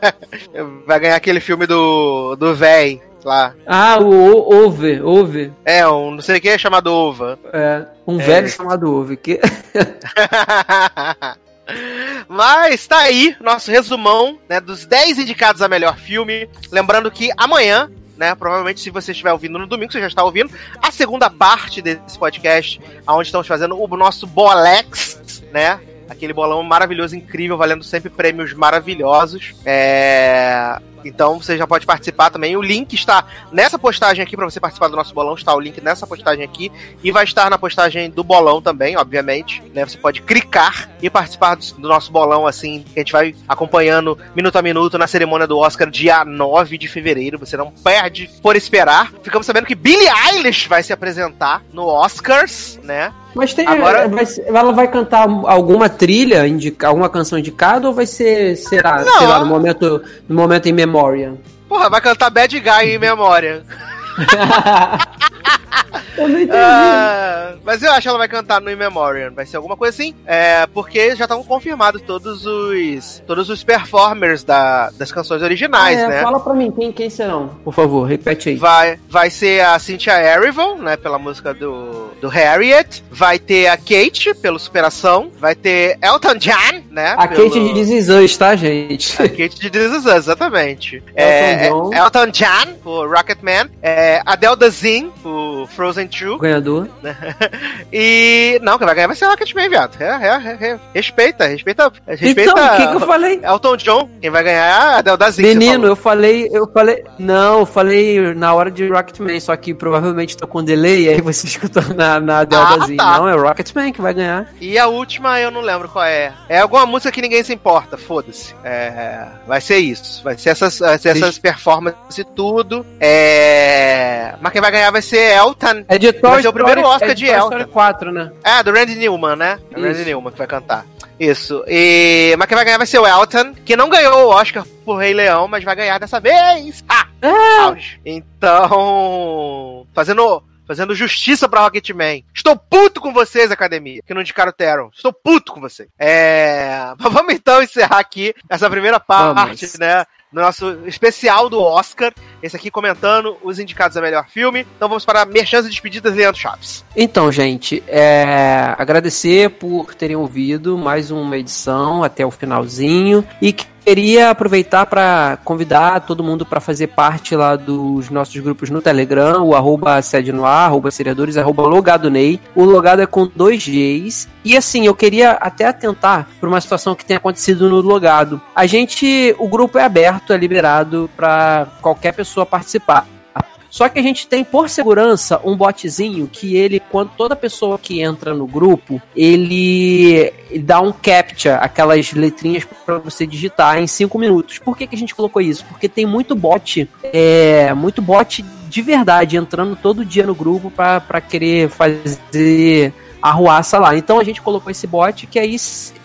vai ganhar aquele filme do, do véi lá. Ah, o Ove, Ove. É, um não sei o que é chamado Ova. É, um é. velho chamado Ove. Que... Mas tá aí nosso resumão né, dos 10 indicados a melhor filme. Lembrando que amanhã né? Provavelmente, se você estiver ouvindo no domingo, você já está ouvindo a segunda parte desse podcast, onde estamos fazendo o nosso Bolex, né? Aquele bolão maravilhoso, incrível, valendo sempre prêmios maravilhosos. É... Então você já pode participar também. O link está nessa postagem aqui para você participar do nosso bolão. Está o link nessa postagem aqui e vai estar na postagem do bolão também, obviamente. Né? Você pode clicar e participar do, do, nosso bolão assim, que a gente vai acompanhando minuto a minuto na cerimônia do Oscar dia 9 de fevereiro. Você não perde por esperar. Ficamos sabendo que Billie Eilish vai se apresentar no Oscars, né? Mas tem. Agora, vai, ela vai cantar alguma trilha, indica, alguma canção indicada, ou vai ser, será, sei lá, no momento, no momento em memória? Porra, vai cantar Bad Guy em memória. eu não entendi. Uh, mas eu acho que ela vai cantar no In Memoriam. Vai ser alguma coisa assim. É, porque já estão confirmados todos os todos os performers da, das canções originais, ah, é, né? Fala pra mim, quem, quem serão? Por favor, repete aí. Vai, vai ser a Cynthia Erivo, né? Pela música do, do Harriet. Vai ter a Kate, pelo Superação. Vai ter Elton John, né? A pelo... Kate de This Us, tá, gente? A Kate de This Us, exatamente. Elton, é, John. Elton John, por Rocketman. É, Adele Dazeem, por Frozen 2. Ganhador. e. Não, quem vai ganhar vai ser o Rocketman, viado. É, é, é, respeita, respeita. respeita então, o que, que eu falei? Elton John. Quem vai ganhar é a Adele Dazeem. Menino, eu falei, eu falei. Não, eu falei na hora de Rocketman, só que provavelmente tô com delay, e aí você escutou na, na Adele ah. Tá. Não, é o Rocketman que vai ganhar. E a última eu não lembro qual é. É alguma música que ninguém se importa, foda-se. É, vai ser isso. Vai ser essas, vai ser essas performances e tudo. É... Mas quem vai ganhar vai ser Elton. É de Toy vai ser o primeiro Oscar é de, de Elton. 4, né? É, do Randy Newman, né? É o Randy Newman que vai cantar. Isso. E... Mas quem vai ganhar vai ser o Elton, que não ganhou o Oscar por Rei Leão, mas vai ganhar dessa vez. Ah! ah. Então, fazendo fazendo justiça pra Rocketman. Estou puto com vocês, academia, que não indicaram o Teron. Estou puto com vocês. É... Mas vamos então encerrar aqui essa primeira parte, vamos. né? no nosso especial do Oscar. Esse aqui comentando os indicados a melhor filme. Então vamos para Merchans e Despedidas, Leandro Chaves. Então, gente, é... agradecer por terem ouvido mais uma edição até o finalzinho. E queria aproveitar para convidar todo mundo para fazer parte lá dos nossos grupos no Telegram, o arroba sede no ar, arroba seriadores, arroba logado Ney. O logado é com dois Gs. E assim, eu queria até atentar para uma situação que tem acontecido no logado. A gente, o grupo é aberto, é liberado para qualquer pessoa participar. Só que a gente tem, por segurança, um botzinho que ele, quando toda pessoa que entra no grupo, ele dá um captcha, aquelas letrinhas para você digitar em 5 minutos. Por que, que a gente colocou isso? Porque tem muito bot, é, muito bot de verdade entrando todo dia no grupo para querer fazer arruaça lá. Então a gente colocou esse bot que aí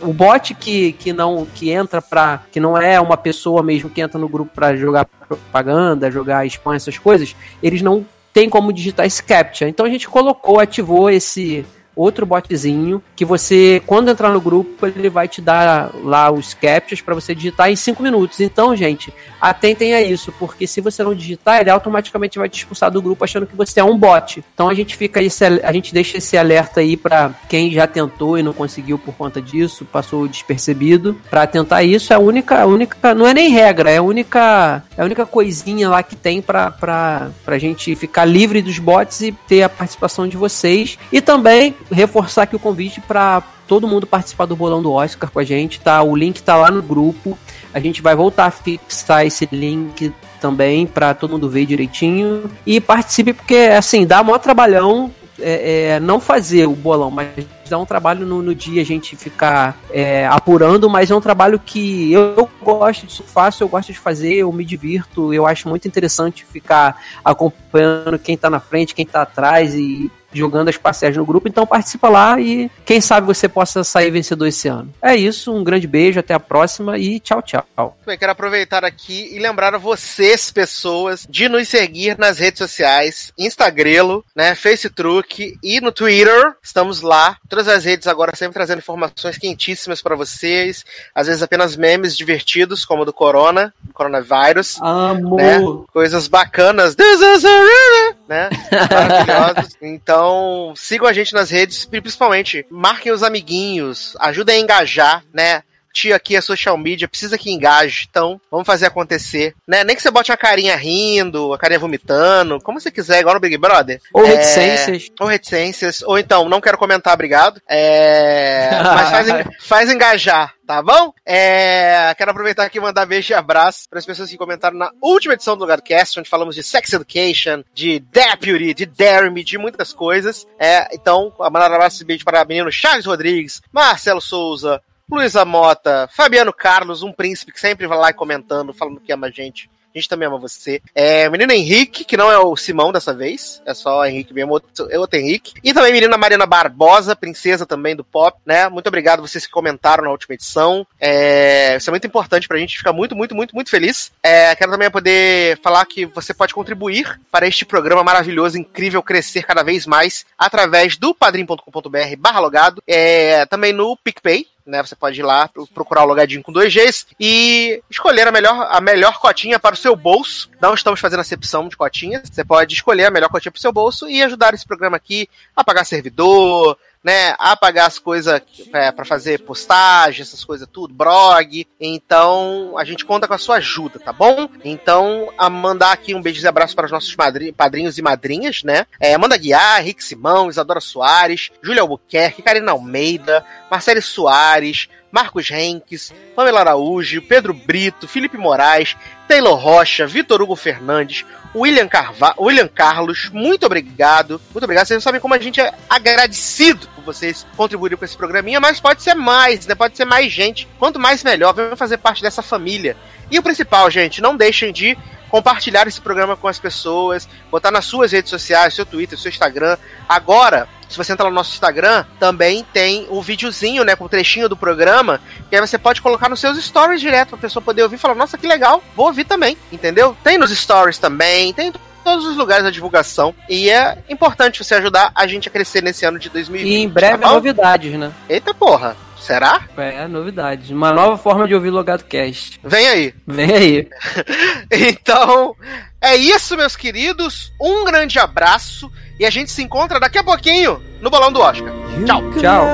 o bot que, que não que entra para que não é uma pessoa mesmo que entra no grupo para jogar propaganda, jogar spam, essas coisas, eles não tem como digitar esse captcha. Então a gente colocou, ativou esse outro botzinho que você, quando entrar no grupo, ele vai te dar lá os captchas para você digitar em 5 minutos. Então, gente, atentem a isso, porque se você não digitar, ele automaticamente vai te expulsar do grupo achando que você é um bot. Então a gente fica esse, a gente deixa esse alerta aí para quem já tentou e não conseguiu por conta disso, passou despercebido, para atentar isso. É a única, a única, não é nem regra, é a única, é a única coisinha lá que tem para para pra gente ficar livre dos bots e ter a participação de vocês. E também reforçar aqui o convite para todo mundo participar do bolão do Oscar com a gente, tá? O link tá lá no grupo. A gente vai voltar a fixar esse link também para todo mundo ver direitinho e participe porque assim dá maior trabalhão é, é, não fazer o bolão, mas dá um trabalho no, no dia a gente ficar é, apurando, mas é um trabalho que eu, gosto disso, faço, eu gosto de fazer, eu me divirto, eu acho muito interessante ficar acompanhando quem tá na frente, quem tá atrás e jogando as parcelas no grupo, então participa lá e quem sabe você possa sair vencedor esse ano. É isso, um grande beijo, até a próxima e tchau, tchau. Bem, quero aproveitar aqui e lembrar a vocês, pessoas, de nos seguir nas redes sociais, Instagrelo, né, Facebook e no Twitter. Estamos lá, todas as redes agora sempre trazendo informações quentíssimas para vocês, às vezes apenas memes divertidos, como o do Corona, do coronavírus. Amo! Né? Coisas bacanas. This is a né? Maravilhosos. Então, sigam a gente nas redes, principalmente, marquem os amiguinhos, ajudem a engajar, né? Tio aqui é social media, precisa que engaje, então vamos fazer acontecer, né? Nem que você bote a carinha rindo, a carinha vomitando, como você quiser, igual no Big Brother. Ou é... reticências. Ou reticências, ou então, não quero comentar, obrigado. É... Mas faz, faz engajar, tá bom? É, quero aproveitar aqui e mandar beijo e abraço para as pessoas que comentaram na última edição do Lugarcast, onde falamos de Sex Education, de Deputy, de Dare Me, de muitas coisas. É, então, mandar um abraço e beijo para o menino Charles Rodrigues, Marcelo Souza, Luísa Mota, Fabiano Carlos, um príncipe que sempre vai lá comentando, falando que ama a gente. A gente também ama você. É, menino Henrique, que não é o Simão dessa vez, é só Henrique mesmo, outro, é outro Henrique. E também menina Mariana Barbosa, princesa também do pop, né? Muito obrigado vocês que comentaram na última edição. É, isso é muito importante pra gente, fica muito, muito, muito, muito feliz. É, quero também poder falar que você pode contribuir para este programa maravilhoso, incrível, crescer cada vez mais através do padrim.com.br barra logado, é, também no PicPay, né? Você pode ir lá procurar o logadinho com dois Gs e escolher a melhor, a melhor cotinha para o seu bolso. Não estamos fazendo acepção de cotinhas. Você pode escolher a melhor cotinha para o seu bolso e ajudar esse programa aqui a pagar servidor, né, a pagar as coisas é, para fazer postagem, essas coisas tudo, blog. Então, a gente conta com a sua ajuda, tá bom? Então, a mandar aqui um beijo e abraço para os nossos padrinhos e madrinhas, né? É, Amanda Guiar, Rick Simão, Isadora Soares, Júlia Albuquerque, Karina Almeida, Marcelo Soares, Marcos Henques, Pamela Araújo, Pedro Brito, Felipe Moraes, Taylor Rocha, Vitor Hugo Fernandes, William, Carva William Carlos, muito obrigado. Muito obrigado. Vocês sabem como a gente é agradecido por vocês contribuírem com esse programinha, mas pode ser mais, né? Pode ser mais gente. Quanto mais melhor, venham fazer parte dessa família. E o principal, gente, não deixem de compartilhar esse programa com as pessoas, botar nas suas redes sociais, seu Twitter, seu Instagram. Agora, se você entrar no nosso Instagram, também tem um videozinho, né, com um trechinho do programa, que aí você pode colocar nos seus stories direto pra pessoa poder ouvir e falar, nossa, que legal, vou ouvir também, entendeu? Tem nos stories também, tem todos os lugares da divulgação. E é importante você ajudar a gente a crescer nesse ano de 2020. E em breve tá novidades, né? Eita porra. Será? É, novidade. Uma nova forma de ouvir Logado Cast. Vem aí. Vem aí. então, é isso, meus queridos. Um grande abraço e a gente se encontra daqui a pouquinho no Bolão do Oscar. Tchau. Tchau.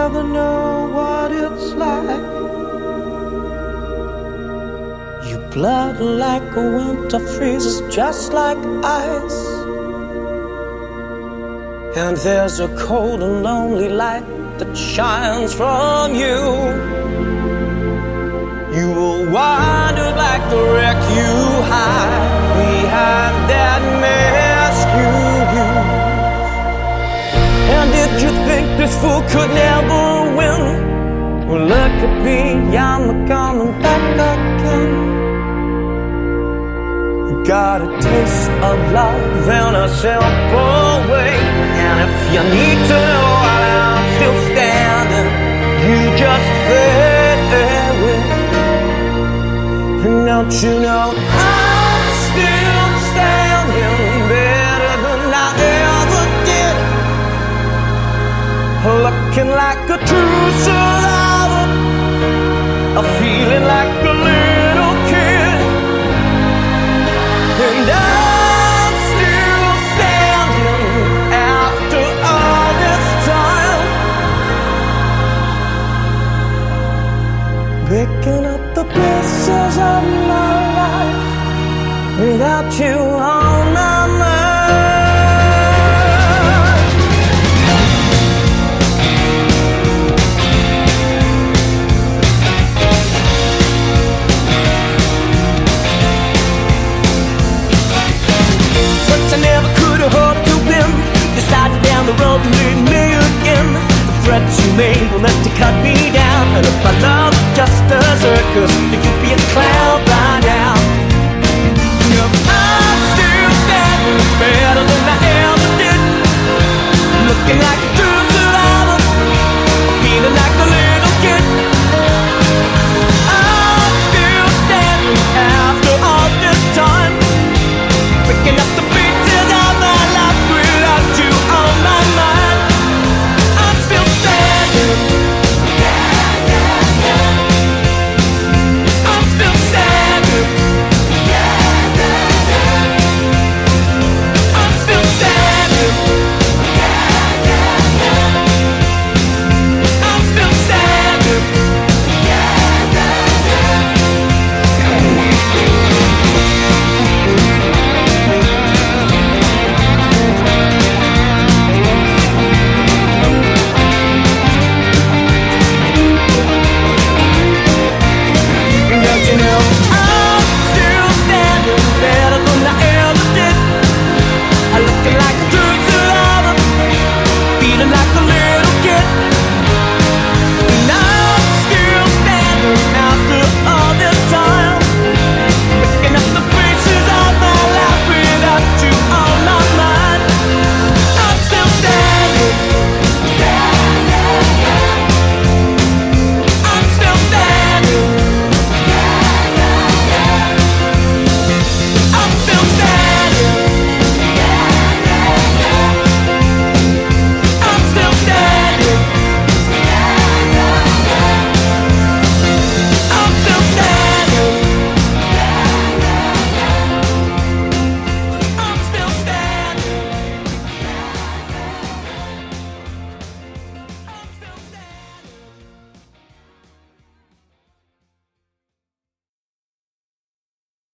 You blood like a winter freezes just like ice. And there's a cold and lonely light that shines from you. You will wander like the wreck you hide behind that mask fool could never win? Well, look at me, I'm coming back again. Got a taste of love in a simple way. And if you need to know while I'm still standing, you just fade away. And don't you know I'm Looking like a true survivor, a feeling like a little kid. And I'm still standing after all this time. Picking up the pieces of my life without you on threats you made were meant to cut me down. And if my love just a circus, then you'd be a clown by now. If I'm still standing better than I ever did, looking like